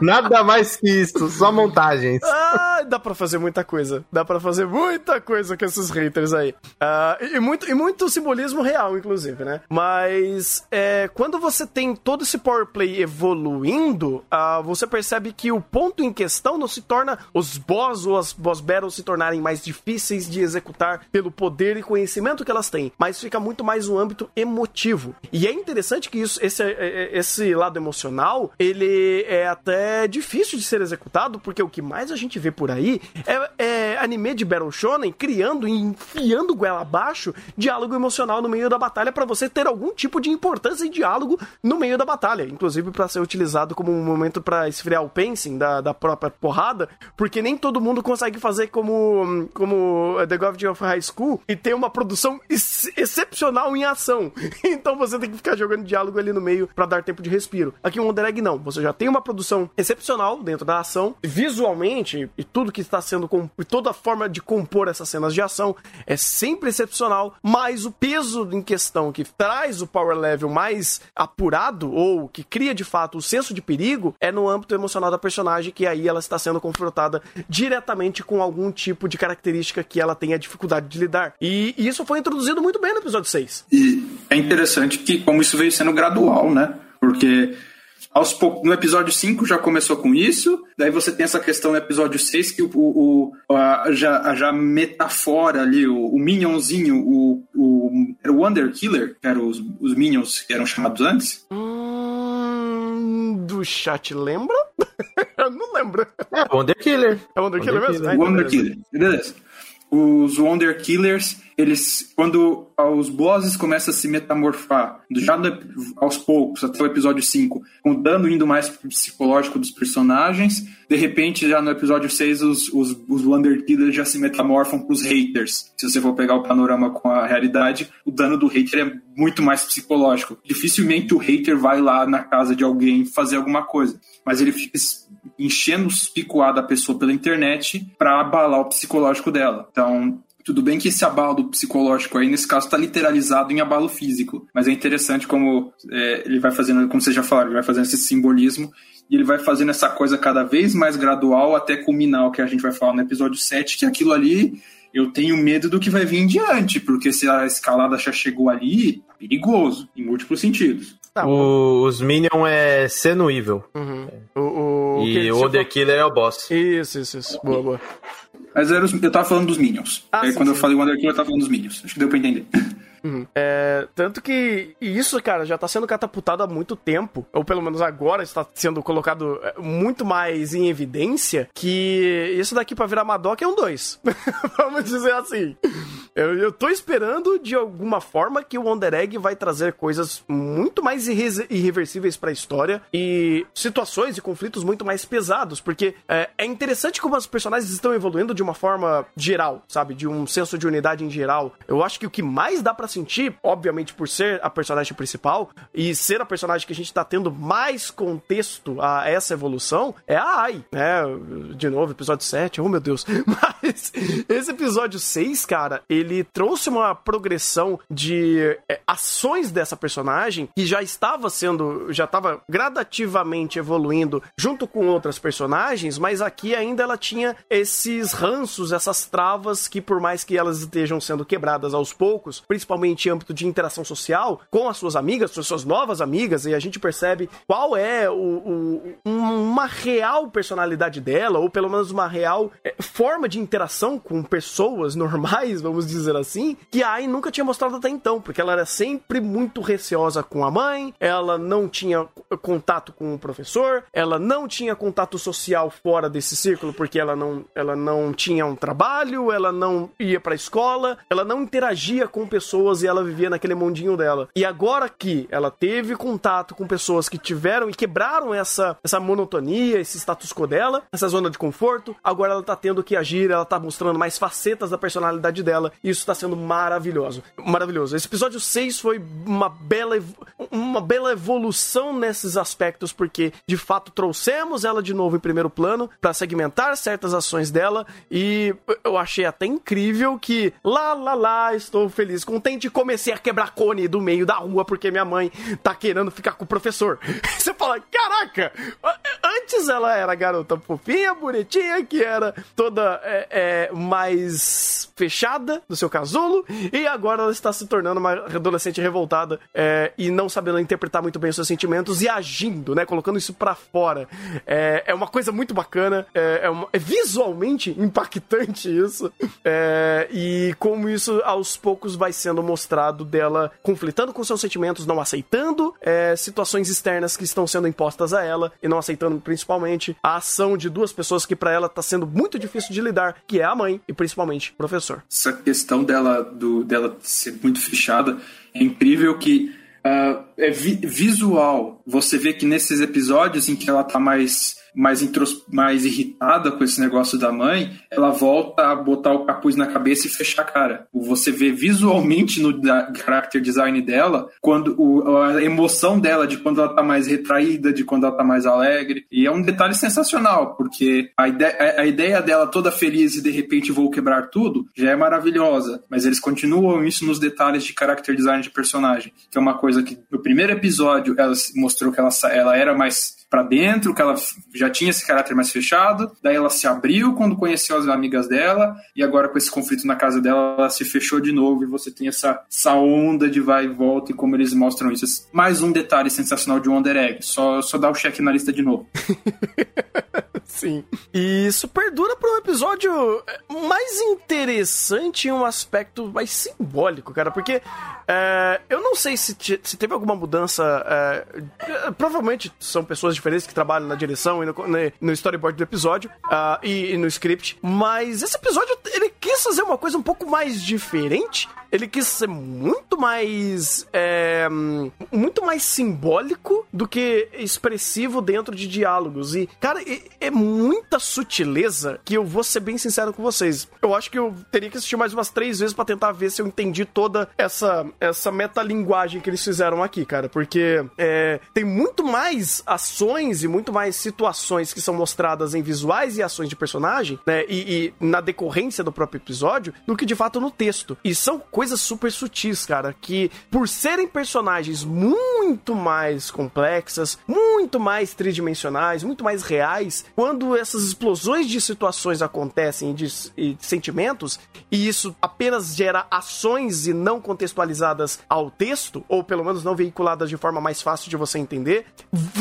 [SPEAKER 3] Nada mais que isso, só montagens.
[SPEAKER 2] Ah, dá pra fazer muita coisa. Dá pra fazer muita coisa com esses haters aí. Ah, e, muito, e muito simbolismo real, inclusive, né? Mas é, quando você tem todo esse power play evoluindo, ah, você percebe que o ponto em questão não se torna os boss ou as boss battles se tornarem mais difíceis de executar pelo poder e conhecimento que elas têm, mas fica muito mais um âmbito emotivo. E é interessante que isso, esse, é, é, esse lado emocional, ele é até difícil de ser executado, porque o que mais a gente vê por aí é, é anime de Battle Shonen criando e enfiando goela abaixo diálogo emocional no meio da batalha para você ter algum tipo de importância em diálogo no meio da batalha, inclusive para ser utilizado como um momento para esfriar o pacing da, da própria porrada, porque nem todo mundo consegue fazer como, como The God of High School e ter uma produção ex excepcional em ação. Então você tem que ficar jogando diálogo ali no meio para dar tempo de respiro. Aqui o Wonder Egg não, você já tem uma produção excepcional dentro da ação, visualmente e tudo que está sendo e toda a forma de compor essas cenas de ação é sempre excepcional, mas o peso em questão que traz o power level mais apurado ou que cria de fato o senso de perigo é no âmbito emocional da personagem que aí ela está sendo confrontada diretamente com algum tipo de característica que ela tenha dificuldade de lidar. E isso foi introduzido muito bem no episódio 6.
[SPEAKER 4] E é interessante que como isso veio sendo gradual, né? Porque aos poucos, no episódio 5 já começou com isso, daí você tem essa questão no episódio 6 que o, o, o a, já, já metafora ali, o, o Minionzinho, o, o, era o Wonder Killer, que eram os, os Minions que eram chamados antes.
[SPEAKER 2] Hum, do chat lembra? Eu não lembro.
[SPEAKER 3] É, Wonder Killer.
[SPEAKER 2] É Wonder, Killer mesmo?
[SPEAKER 3] Killer.
[SPEAKER 2] Ah, então
[SPEAKER 4] Wonder. Killer, beleza. Os Wonder Killers, eles, quando os bosses começam a se metamorfar, já no- aos poucos, até o episódio 5, com o dano indo mais pro psicológico dos personagens, de repente, já no episódio 6, os, os, os Wonder Killers já se metamorfam pros haters. Se você for pegar o panorama com a realidade, o dano do hater é muito mais psicológico. Dificilmente o hater vai lá na casa de alguém fazer alguma coisa, mas ele fica enchendo os picoar da pessoa pela internet para abalar o psicológico dela. Então, tudo bem que esse abalo psicológico aí, nesse caso, está literalizado em abalo físico. Mas é interessante como é, ele vai fazendo, como vocês já falaram, ele vai fazendo esse simbolismo e ele vai fazendo essa coisa cada vez mais gradual até culminar o que a gente vai falar no episódio 7, que aquilo ali eu tenho medo do que vai vir em diante, porque se a escalada já chegou ali, é perigoso, em múltiplos sentidos.
[SPEAKER 2] Tá,
[SPEAKER 3] O- os Minion é seno evil.
[SPEAKER 2] Uhum. O, o, que
[SPEAKER 3] E o Wonder Killer é o boss.
[SPEAKER 2] Isso, isso, isso. Boa, boa.
[SPEAKER 4] Mas era os- eu tava falando dos Minions.
[SPEAKER 2] Ah,
[SPEAKER 4] Aí
[SPEAKER 2] sim,
[SPEAKER 4] quando eu
[SPEAKER 2] sim.
[SPEAKER 4] falei Wonder Killer, eu tava falando dos Minions. Acho que deu pra entender.
[SPEAKER 2] Uhum. É, tanto que isso, cara, já tá sendo catapultado há muito tempo, ou pelo menos agora está sendo colocado é, muito mais em evidência, que isso daqui pra virar Madoc é um 2. Vamos dizer assim. Eu, eu tô esperando, de alguma forma, que o Wonder Egg vai trazer coisas muito mais irre- irreversíveis pra história e situações e conflitos muito mais pesados, porque é, é interessante como os personagens estão evoluindo de uma forma geral, sabe? De um senso de unidade em geral. Eu acho que o que mais dá pra sentir, obviamente por ser a personagem principal e ser a personagem que a gente tá tendo mais contexto a essa evolução, é a Ai, né? De novo, episódio 7, oh meu Deus. Mas esse episódio 6, cara, ele trouxe uma progressão de é, ações dessa personagem que já estava sendo, já estava gradativamente evoluindo junto com outras personagens, mas aqui ainda ela tinha esses ranços, essas travas que por mais que elas estejam sendo quebradas aos poucos, principalmente em âmbito de interação social com as suas amigas, com as suas novas amigas, e a gente percebe qual é o, o- um- uma real personalidade dela, ou pelo menos uma real é, forma de interação com pessoas normais, vamos dizer assim, que a Ai nunca tinha mostrado até então, porque ela era sempre muito receosa com a mãe, ela não tinha contato com o professor, ela não tinha contato social fora desse círculo, porque ela não, ela não tinha um trabalho, ela não ia pra escola, ela não interagia com pessoas e ela vivia naquele mundinho dela. E agora que ela teve contato com pessoas que tiveram e quebraram essa, essa monotonia, esse status quo dela, essa zona de conforto, agora ela tá tendo que agir, ela tá mostrando mais facetas da personalidade dela, e isso tá sendo maravilhoso. Maravilhoso. Esse episódio 6 foi uma bela, uma bela evolução nesses aspectos, porque de fato trouxemos ela de novo em primeiro plano pra segmentar certas ações dela, e eu achei até incrível que lá, lá, lá, estou feliz, contente, comecei a quebrar cone do meio da rua porque minha mãe tá querendo ficar com o professor. Você fala, caraca, antes ela era garota fofinha, bonitinha, que era toda é, é, mais fechada no seu casulo, e agora ela está se tornando uma adolescente revoltada é, e não sabendo interpretar muito bem os seus sentimentos e agindo, né? Colocando isso pra fora. É, é uma coisa muito bacana, é, é, uma- é visualmente impactante isso, é, e como isso aos poucos vai sendo mostrado dela conflitando com seus sentimentos, não aceitando situações externas que estão sendo impostas a ela e não aceitando principalmente a ação de duas pessoas que pra ela tá sendo muito difícil de lidar, que é a mãe e principalmente o professor.
[SPEAKER 4] essa questão dela, do, dela ser muito fechada é incrível que ah, é vi- visual. Você vê que nesses episódios em que ela tá mais mais, intros, mais irritada com esse negócio da mãe, ela volta a botar o capuz na cabeça e fechar a cara. Você vê visualmente no character design dela quando o, a emoção dela de quando ela tá mais retraída, de quando ela tá mais alegre. E é um detalhe sensacional, porque a, ide a, ideia dela toda feliz e de repente vou quebrar tudo já é maravilhosa. Mas eles continuam isso nos detalhes de character design de personagem, que é uma coisa que no primeiro episódio ela mostrou que ela, ela era mais pra dentro, que ela já tinha esse caráter mais fechado, daí ela se abriu quando conheceu as amigas dela, e agora com esse conflito na casa dela, ela se fechou de novo, e você tem essa, essa onda de vai e volta, e como eles mostram isso. Mais um detalhe sensacional de Wonder Egg, só, só dá o check na lista de novo.
[SPEAKER 2] Sim. E isso perdura para um episódio mais interessante em um aspecto mais simbólico, cara, porque é, eu não sei se, te- se teve alguma mudança. é, provavelmente são pessoas diferentes que trabalham na direção e no, no storyboard do episódio ah, e, e no script, mas esse episódio quis fazer uma coisa um pouco mais diferente. Ele quis ser muito mais. é, muito mais simbólico do que expressivo dentro de diálogos. E, cara, é, é muita sutileza que eu vou ser bem sincero com vocês. Eu acho que eu teria que assistir mais umas três vezes pra tentar ver se eu entendi toda essa, essa metalinguagem que eles fizeram aqui, cara. Porque é, tem muito mais ações e muito mais situações que são mostradas em visuais e ações de personagem, né? E, e na decorrência do próprio episódio, do que de fato no texto. E são coisas super sutis, cara, que por serem personagens muito mais complexas, muito mais tridimensionais, muito mais reais, quando essas explosões de situações acontecem e de, e de sentimentos, e isso apenas gera ações e não contextualizadas ao texto, ou pelo menos não veiculadas de forma mais fácil de você entender,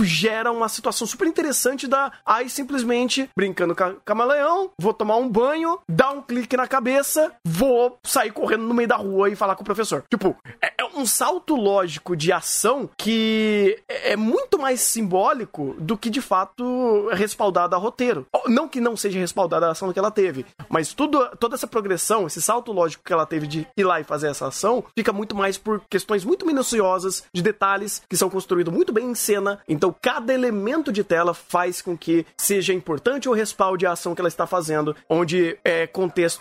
[SPEAKER 2] gera uma situação super interessante da ai simplesmente brincando com a camaleão, vou tomar um banho, dar um clique na cabeça, vou sair correndo no meio da rua e falar com o professor. Tipo, é é um salto lógico de ação que é é muito mais simbólico do que de fato respaldado a roteiro. Não que não seja respaldada a ação que ela teve, mas tudo, toda essa progressão, esse salto lógico que ela teve de ir lá e fazer essa ação, fica muito mais por questões muito minuciosas, de detalhes que são construídos muito bem em cena. Então, cada elemento de tela faz com que seja importante ou respalde a ação que ela está fazendo, onde é,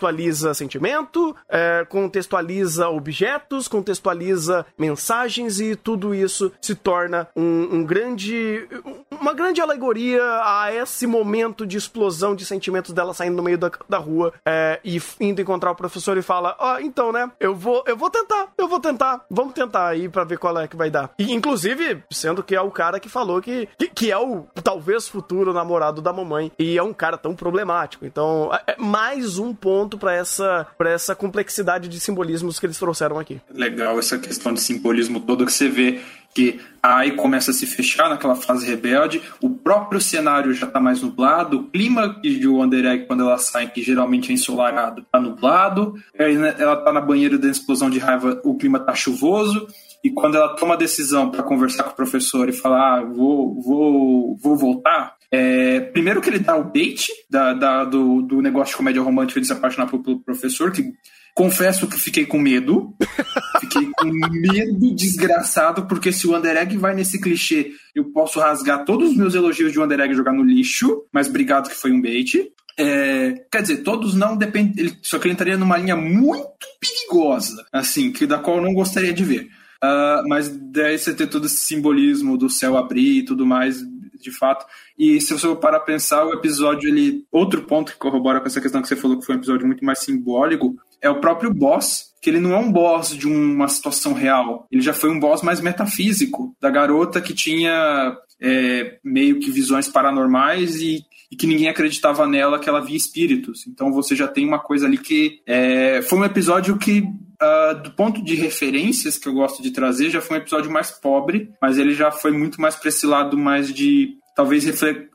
[SPEAKER 2] contextualiza sentimento, é, contextualiza objetos, contextualiza mensagens e tudo isso se torna um, um grande, uma grande alegoria a esse momento de explosão de sentimentos dela saindo no meio da, da rua é, e indo encontrar o professor e fala, ó, então, né, eu vou, eu vou tentar, eu vou tentar, vamos tentar aí pra ver qual é que vai dar. E, inclusive, sendo que é o cara que falou que, que, que é o, talvez, futuro namorado da mamãe e é um cara tão problemático. Então, é é mais um ponto pra essa, essa complexidade de simbolismos que eles trouxeram aqui.
[SPEAKER 4] legal essa questão de simbolismo todo que você vê que a AI começa a se fechar naquela fase rebelde, o próprio cenário já tá mais nublado, o clima de Wonder Egg quando ela sai, que geralmente é ensolarado, tá nublado, né, ela tá na banheira da explosão de raiva, o clima tá chuvoso, e quando ela toma a decisão para conversar com o professor e falar, ah, vou, vou, vou voltar, é, primeiro que ele dá o bait da, da- do, do negócio de comédia romântica de se apaixonar pelo, professor, que confesso que fiquei com medo. Fiquei com medo desgraçado, porque se o Wonder Egg vai nesse clichê, eu posso rasgar todos os meus elogios de Wonder Egg e jogar no lixo, mas obrigado que foi um bait. É, quer dizer, todos não dependem. Só que ele entraria numa linha muito perigosa, assim, que da qual eu não gostaria de ver. Ah, mas daí você ter todo esse simbolismo do céu abrir e tudo mais, de fato. E se você parar a pensar, o episódio, ele. Outro ponto que corrobora com essa questão que você falou que foi um episódio muito mais simbólico é o próprio boss, que ele não é um boss de uma situação real. Ele já foi um boss mais metafísico, da garota que tinha é, meio que visões paranormais e, e, que ninguém acreditava nela que ela via espíritos. Então você já tem uma coisa ali que é, foi um episódio que Uh, do ponto de referências que eu gosto de trazer, já foi um episódio mais pobre, mas ele já foi muito mais para esse lado mais de talvez,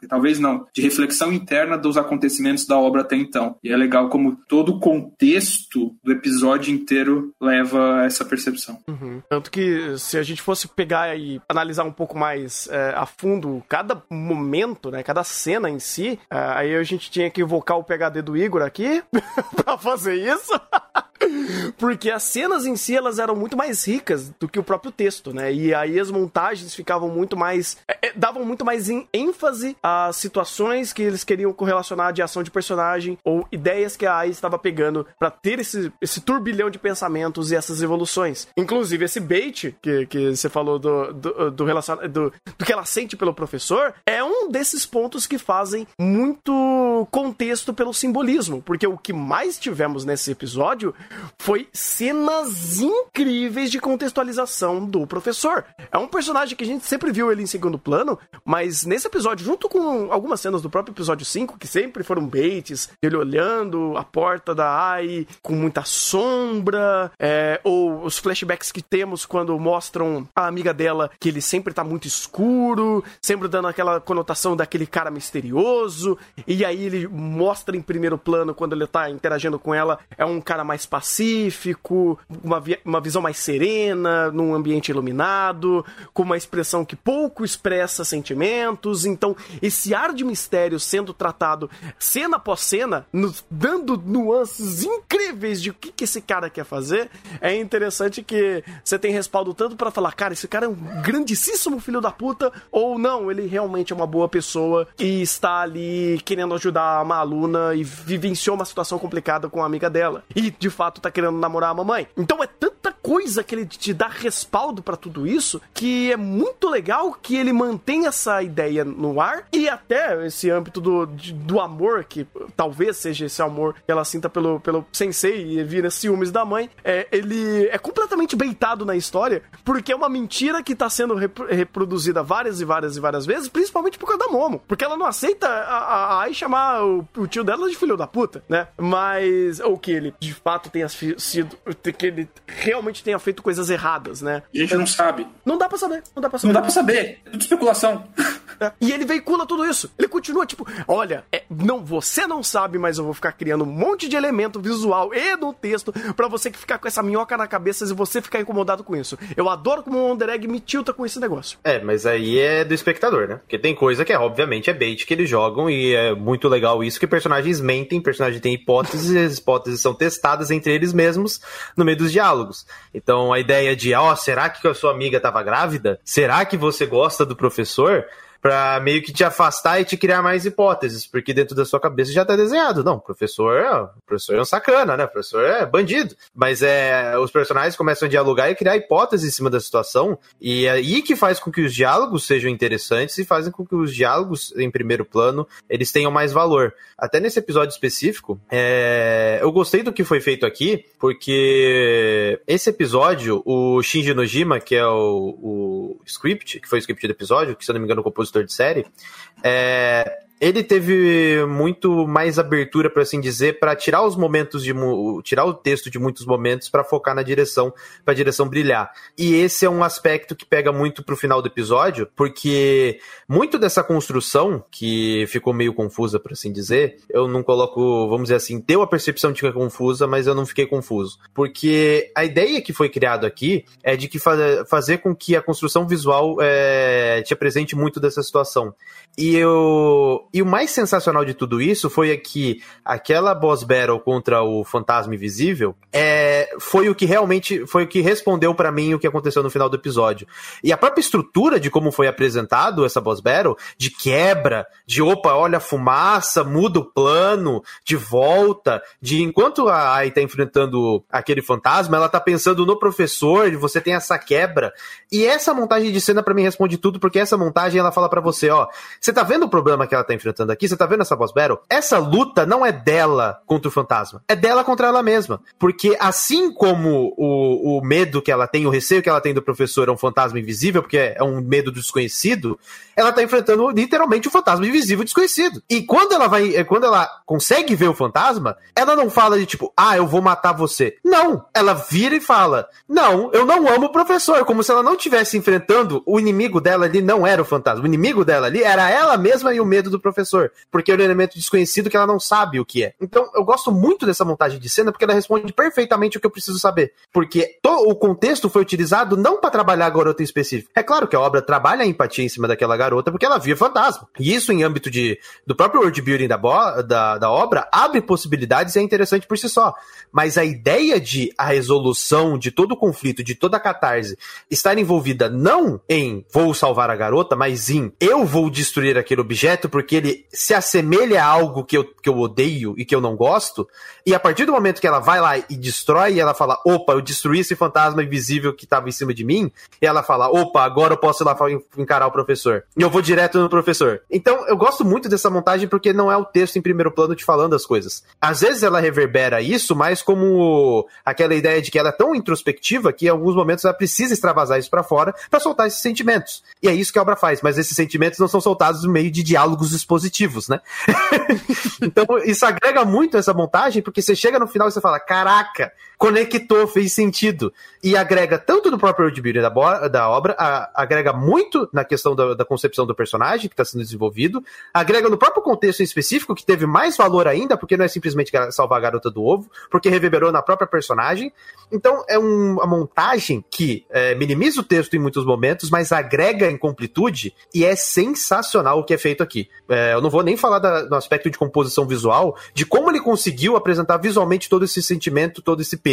[SPEAKER 4] talvez não, de reflexão interna dos acontecimentos da obra até então. E é legal como todo o contexto do episódio inteiro leva a essa percepção.
[SPEAKER 2] Uhum. Tanto que se a gente fosse pegar e analisar um pouco mais é, a fundo cada momento, né, cada cena em si, é, aí a gente tinha que invocar o PHD do Igor aqui pra fazer isso. Porque as cenas em si elas eram muito mais ricas do que o próprio texto, né? E aí as montagens ficavam muito mais. É, é davam muito mais ênfase às situações que eles queriam correlacionar de ação de personagem ou ideias que a AI estava pegando para ter esse, esse turbilhão de pensamentos e essas evoluções. Inclusive, esse bait que, que você falou do, do, do, relacion... do, do que ela sente pelo professor é um desses pontos que fazem muito contexto pelo simbolismo. Porque o que mais tivemos nesse episódio foi cenas incríveis de contextualização do professor. É um personagem que a gente sempre viu ele em segundo plano, mas nesse episódio, junto com algumas cenas do próprio episódio 5, que sempre foram baits, ele olhando a porta da AI com muita sombra, é, ou os flashbacks que temos quando mostram a amiga dela que ele sempre tá muito escuro, sempre dando aquela conotação daquele cara misterioso, e aí ele mostra em primeiro plano quando ele tá interagindo com ela, é um cara mais pacífico, uma, uma visão mais serena, num ambiente iluminado, com uma expressão que pouco expressa sentimentos. Então, esse ar de mistério sendo tratado cena após cena, nos dando nuances incríveis de o que, que esse cara quer fazer, é interessante que você tem respaldo tanto para falar, cara, esse cara é um grandíssimo filho da puta, ou não, ele realmente é uma boa pessoa e está ali querendo ajudar uma aluna e vivenciou uma situação complicada com a amiga dela. E, de fato, tá querendo namorar a mamãe. Então é tanta coisa que ele te dá respaldo para tudo isso que é muito legal que ele mantém essa ideia no ar e até esse âmbito do, do amor, que talvez seja esse amor que ela sinta pelo, pelo sensei e vira ciúmes da mãe, é, ele é completamente beitado na história porque é uma mentira que tá sendo reproduzida várias e várias e várias vezes, principalmente por causa da Momo. Porque ela não aceita a, Ai chamar o, o tio dela de filho da puta, né? Mas, ou que ele de fato tenha sido. que ele realmente tenha feito coisas erradas, né?
[SPEAKER 4] A gente não sabe.
[SPEAKER 2] Não dá pra saber. Não dá pra saber.
[SPEAKER 4] Não dá pra saber. É tudo especulação.
[SPEAKER 2] É. E ele veicula tudo isso. Ele continua, tipo, olha, é, não, você não sabe, mas eu vou ficar criando um monte de elemento visual e no texto para você que ficar com essa minhoca na cabeça e você ficar incomodado com isso. Eu adoro como o Wonder Egg me tilta com esse negócio.
[SPEAKER 3] É, mas aí é do espectador, né? Porque tem coisa que é, obviamente, é bait que eles jogam e é muito legal isso, que personagens mentem, personagens têm hipóteses e as hipóteses são testadas entre eles mesmos no meio dos diálogos. Então a ideia de, ó, oh, será que a sua amiga estava grávida? Será que você gosta do professor? Para meio que te afastar e te criar mais hipóteses, porque dentro da sua cabeça já tá desenhado. Não, professor, o professor é um sacana, né? Professor é bandido. Mas é, os personagens começam a dialogar e criar hipóteses em cima da situação, e é aí que faz com que os diálogos sejam interessantes e fazem com que os diálogos em primeiro plano eles tenham mais valor. Até nesse episódio específico, é, eu gostei do que foi feito aqui, porque esse episódio, o Shinji Nojima, que é o, o script, que foi o script do episódio, que se eu não me engano o compositor de série, é, ele teve muito mais abertura, por assim dizer, para tirar os momentos de tirar o texto de muitos momentos para focar na direção, para a direção brilhar. E esse é um aspecto que pega muito pro final do episódio, porque muito dessa construção que ficou meio confusa, por assim dizer, eu não coloco, vamos dizer assim, deu a percepção de que é confusa, mas eu não fiquei confuso, porque a ideia que foi criada aqui é de que fa fazer com que a construção visual é, te apresente muito dessa situação. E eu e o mais sensacional de tudo isso foi que aquela boss battle contra o fantasma invisível é, foi o que realmente foi o que respondeu para mim o que aconteceu no final do episódio. E a própria estrutura de como foi apresentado essa boss battle, de quebra, de opa, olha a fumaça, muda o plano, de volta, de enquanto a Ai tá enfrentando aquele fantasma, ela tá pensando no professor, você tem essa quebra. E essa montagem de cena para mim responde tudo, porque essa montagem ela fala para você, ó, você tá vendo o problema que ela tá enfrentando aqui, você tá vendo essa boss battle? Essa luta não é dela contra o fantasma, é dela contra ela mesma. Porque assim como o, o medo que ela tem, o receio que ela tem do professor é um fantasma invisível, porque é um medo do desconhecido, ela tá enfrentando literalmente o um fantasma invisível desconhecido. E quando ela vai, é, quando ela consegue ver o fantasma, ela não fala de tipo, ah, eu vou matar você. Não, ela vira e fala, não, eu não amo o professor, como se ela não estivesse enfrentando o inimigo dela ali não era o fantasma, o inimigo dela ali era ela mesma e o medo do professor, porque é um elemento desconhecido que ela não sabe o que é. Então, eu gosto muito dessa montagem de cena porque ela responde perfeitamente o que eu preciso saber, porque o contexto foi utilizado não para trabalhar a garota em específico. É claro que a obra trabalha a empatia em cima daquela garota porque ela via fantasma. E isso em âmbito de do próprio world building da, da, da obra abre possibilidades e é interessante por si só. Mas a ideia de a resolução de todo o conflito, de toda a catarse, estar envolvida não em vou salvar a garota, mas em eu vou destruir aquele objeto porque ele se assemelha a algo que eu, que eu odeio e que eu não gosto, e a partir do momento que ela vai lá e destrói, e ela fala, opa, eu destruí esse fantasma invisível que estava em cima de mim, e ela fala, opa, agora eu posso ir lá encarar o professor. E eu vou direto no professor. Então, eu gosto muito dessa montagem porque não é o texto em primeiro plano te falando as coisas. Às vezes ela reverbera isso, mas como aquela ideia de que ela é tão introspectiva que em alguns momentos ela precisa extravasar isso para fora para soltar esses sentimentos. E é isso que a obra faz, mas esses sentimentos não são soltados no meio de diálogos expositivos, né? então isso agrega muito essa montagem, porque você chega no final e você fala: caraca, conectou, fez sentido. E agrega tanto no próprio world da, da obra, a, agrega muito na questão da, da concepção do personagem que está sendo desenvolvido, agrega no próprio contexto em específico, que teve mais valor ainda, porque não é simplesmente salvar a garota do ovo, porque reverberou na própria personagem. Então é um, uma montagem que é, minimiza o texto em muitos momentos, mas agrega em completude e é sensacional o que é feito aqui. É, eu não vou nem falar da, do aspecto de composição visual, de como ele conseguiu apresentar visualmente todo esse sentimento, todo esse peso.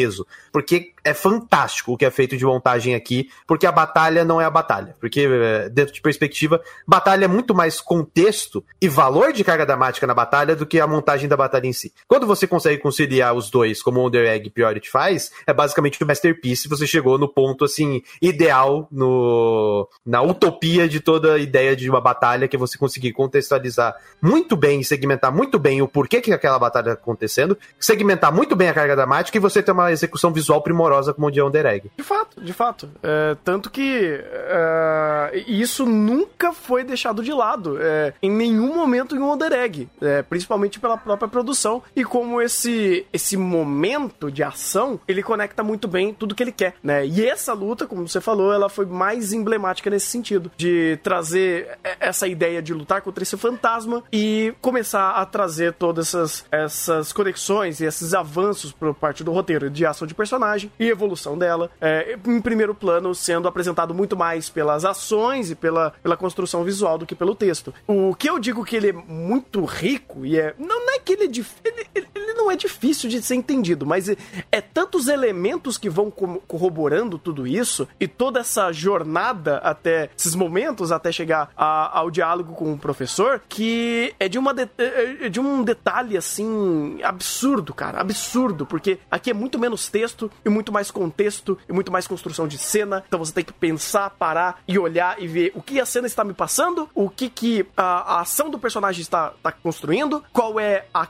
[SPEAKER 3] Porque é fantástico o que é feito de montagem aqui, porque a batalha não é a batalha. Porque, é, dentro de perspectiva, batalha é muito mais contexto e valor de carga dramática na batalha do que a montagem da batalha em si. Quando você consegue conciliar os dois, como o Under Egg Priority faz, é basicamente o Masterpiece. Você chegou no ponto, assim, ideal, no, na utopia de toda a ideia de uma batalha, que é você conseguir contextualizar muito bem e segmentar muito bem o porquê que aquela batalha está acontecendo, segmentar muito bem a carga dramática e você ter uma execução visual primorosa como o de Under Egg.
[SPEAKER 2] De fato, de fato. É, tanto que é, isso nunca foi deixado de lado é, em nenhum momento em um Under Egg, é, principalmente pela própria produção e como esse, esse momento de ação ele conecta muito bem tudo que ele quer, né? E essa luta, como você falou, ela foi mais emblemática nesse sentido de trazer essa ideia de lutar contra esse fantasma e começar a trazer todas essas, essas conexões e esses avanços por parte do roteiro de ação de personagem e evolução dela, é, em primeiro plano, sendo apresentado muito mais pelas ações e pela, pela construção visual do que pelo texto. O que eu digo que ele é muito rico e é. Não, não é que ele é difícil. Ele, ele, não é difícil de ser entendido, mas é, é tantos elementos que vão corroborando tudo isso e toda essa jornada até esses momentos, até chegar a, ao diálogo com o professor, que é de, uma de, é, é de um detalhe assim absurdo, cara. Absurdo, porque aqui é muito menos texto e muito mais contexto e muito mais construção de cena. Então você tem que pensar, parar e olhar e ver o que a cena está me passando, o que, que a, a ação do personagem está, está construindo, qual é a.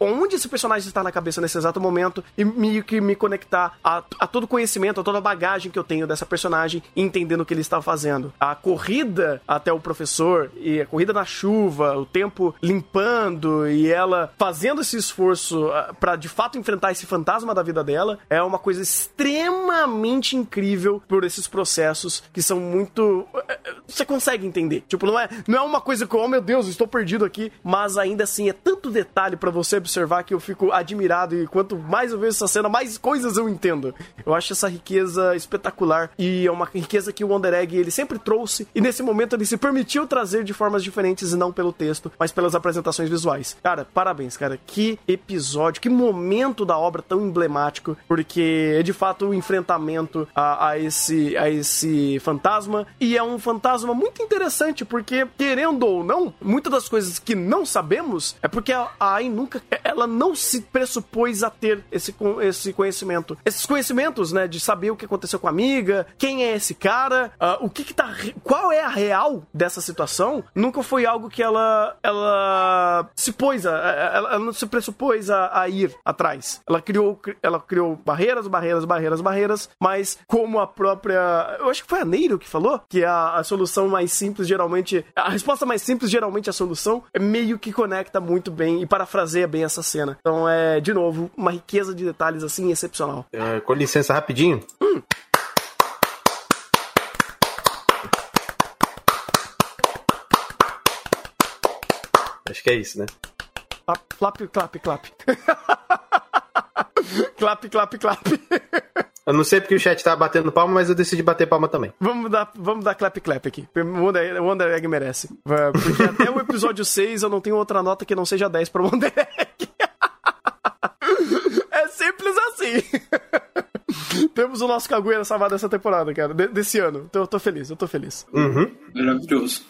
[SPEAKER 2] onde esse personagem está na cabeça nesse exato momento e meio que me conectar a, a todo conhecimento, a toda a bagagem que eu tenho dessa personagem e entendendo o que ele está fazendo. A corrida até o professor e a corrida na chuva, o tempo limpando e ela fazendo esse esforço ah, para de fato enfrentar esse fantasma da vida dela é uma coisa extremamente incrível por esses processos que são muito eh, você consegue entender. Tipo, não é, não é uma coisa que, oh meu Deus, estou perdido aqui, mas ainda assim é tanto detalhe para você observar que eu fico admirado e quanto mais eu vejo essa cena, mais coisas eu entendo. Eu acho essa riqueza espetacular e é uma riqueza que o Wonder Egg ele sempre trouxe e nesse momento ele se permitiu trazer de formas diferentes e não pelo texto, mas pelas apresentações visuais. Cara, parabéns, cara. Que episódio, que momento da obra tão emblemático, porque é de fato o um enfrentamento a, a, esse, a esse fantasma e é um fantasma muito interessante, porque, querendo ou não, muitas das coisas que não sabemos é porque a AI nunca. Ela não se pressupôs a ter esse, esse conhecimento. Esses conhecimentos, né, de saber o que aconteceu com a amiga, quem é esse cara, ah, o que que tá. Qual é a real dessa situação, nunca foi algo que ela. Ela se pôs a. Ela, ela não se pressupôs a, a ir atrás. Ela criou, ela criou barreiras, barreiras, barreiras, barreiras, mas como a própria. Eu acho que foi a Neiro que falou que a, a solução mais simples geralmente. A resposta mais simples geralmente é a solução. É meio que conecta muito bem e parafraseia bem essa cena. Então é, de novo, uma riqueza de detalhes assim excepcional.
[SPEAKER 3] É, com licença, rapidinho. Acho que é isso, né?
[SPEAKER 2] Flap, clap, clap. clap, clap, clap.
[SPEAKER 3] Eu não sei porque o chat tá batendo palma, mas eu decidi bater palma também.
[SPEAKER 2] Vamos dar, vamos dar clap clap aqui. O Wonder, Egg merece. É, Porque até o episódio 6 eu não tenho outra nota que não seja 10 pro Wonder Egg. É simples assim. Temos o nosso Cagueira salvado dessa temporada, cara. de- desse ano. Então eu tô feliz, eu tô feliz.
[SPEAKER 3] Uhum.
[SPEAKER 4] Maravilhoso.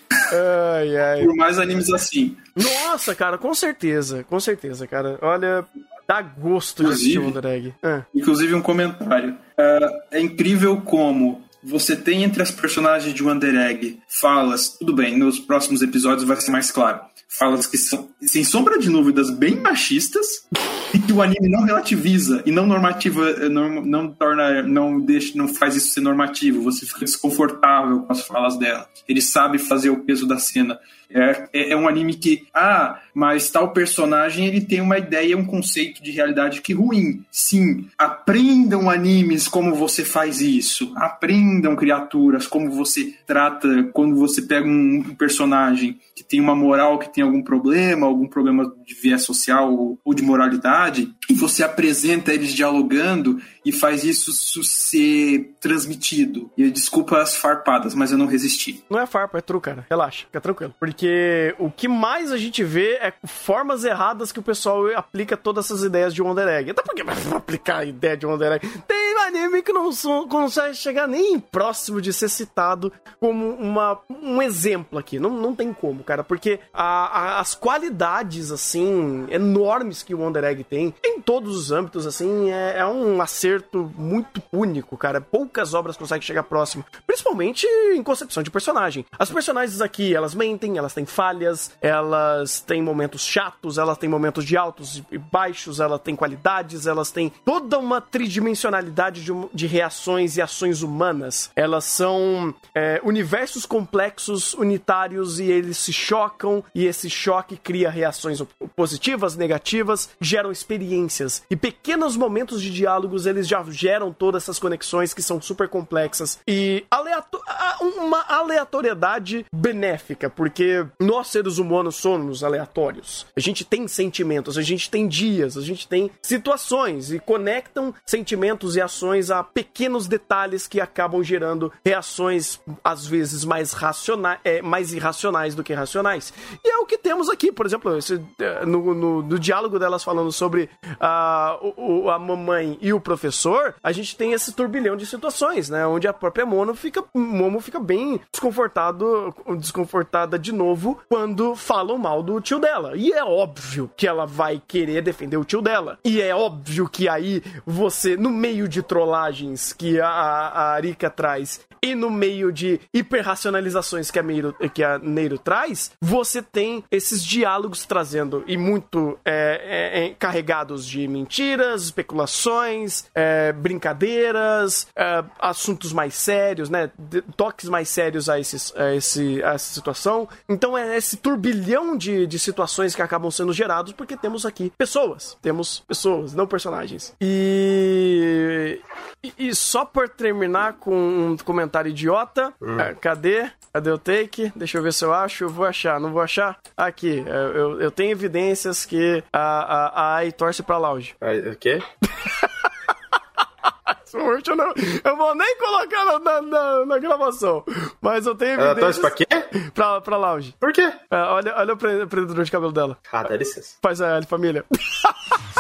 [SPEAKER 2] Ai, ai.
[SPEAKER 4] Por mais animes assim.
[SPEAKER 2] Nossa, cara, com certeza. Com certeza, cara. Olha, dá gosto de assistir o
[SPEAKER 4] Inclusive-. Inclusive um comentário. É, é incrível como você tem entre as personagens de Wonder Egg falas, tudo bem, nos próximos episódios vai ser mais claro. Falas que são, sem sombra de dúvidas, bem machistas e que o anime não relativiza e não normativa, eh, não, não torna, não deixa, não faz isso ser normativo. Você fica desconfortável com as falas dela. Ele sabe fazer o peso da cena. É, é, é um anime que, ah, mas tal personagem ele tem uma ideia, um conceito de realidade que ruim. Sim, aprendam animes como você faz isso. Aprendam criaturas, como você trata quando você pega um, um personagem que tem uma moral, que tem algum problema, algum problema de viés social ou, ou de moralidade, e você apresenta eles dialogando e faz isso ser transmitido. E desculpa as farpadas, mas eu não resisti.
[SPEAKER 2] Não é farpa, é true, cara. Relaxa, fica tranquilo. Porque o que mais a gente vê é formas erradas que o pessoal aplica todas essas ideias de Wonder Egg. Até porque vai aplicar a ideia de Wonder Egg. Tem anime que não consegue chegar nem próximo de ser citado como uma, um exemplo aqui. Não, não tem como, cara. Porque a- a- as qualidades, assim, enormes que o Wonder Egg tem, em todos os âmbitos, assim, é, é um acerto muito único, cara. Poucas obras conseguem chegar próximo. Principalmente em concepção de personagem. As personagens aqui, elas mentem, elas têm falhas, elas têm momentos chatos, elas têm momentos de altos e baixos, elas têm qualidades, elas têm toda uma tridimensionalidade de, de reações e ações humanas. Elas são é, universos complexos, unitários, e eles se chocam, e esse choque cria reações positivas, negativas, geram experiências. E pequenos momentos de diálogos, eles já geram todas essas conexões que são super complexas e aleato uma aleatoriedade benéfica, porque nós seres humanos somos aleatórios. A gente tem sentimentos, a gente tem dias, a gente tem situações e conectam sentimentos e ações a pequenos detalhes que acabam gerando reações às vezes mais racionais, é, mais irracionais do que racionais. E é o que temos aqui, por exemplo, esse, eh, no, no, no diálogo delas falando sobre ah, o, o- a mamãe e o professor, a gente tem esse turbilhão de situações, né? Onde a própria Mono fica, Momo fica bem desconfortado, desconfortada de novo quando falam mal do tio dela. E é óbvio que ela vai querer defender o tio dela. E é óbvio que aí você, no meio de trollagens que a, a Arika traz e no meio de hiperracionalizações que a, Meiro, que a Neiro traz, você tem esses diálogos trazendo e muito é, é, é, carregados de mentiras, especulações, é, brincadeiras, é, assuntos mais sérios, né? de- toques mais sérios a, esses, a, esse, a essa situação. Então é esse turbilhão de, de situações que acabam sendo gerados porque temos aqui pessoas. Temos pessoas, não personagens. E, e, e só por terminar com um comentário idiota, é, cadê? Cadê o take? Deixa eu ver se eu acho. Eu vou achar, não vou achar? Aqui, é, eu, eu tenho evidências que a, a, a AI torce pra Lounge.
[SPEAKER 3] O quê?
[SPEAKER 2] Eu, não, eu vou nem colocar na, na, na- na gravação, mas eu tenho
[SPEAKER 3] Ela torce pra quê?
[SPEAKER 2] pra, pra Lounge.
[SPEAKER 3] Por quê?
[SPEAKER 2] É, olha, olha o pre- prendedor de cabelo dela.
[SPEAKER 3] Ah, dá licença.
[SPEAKER 2] Faz a família.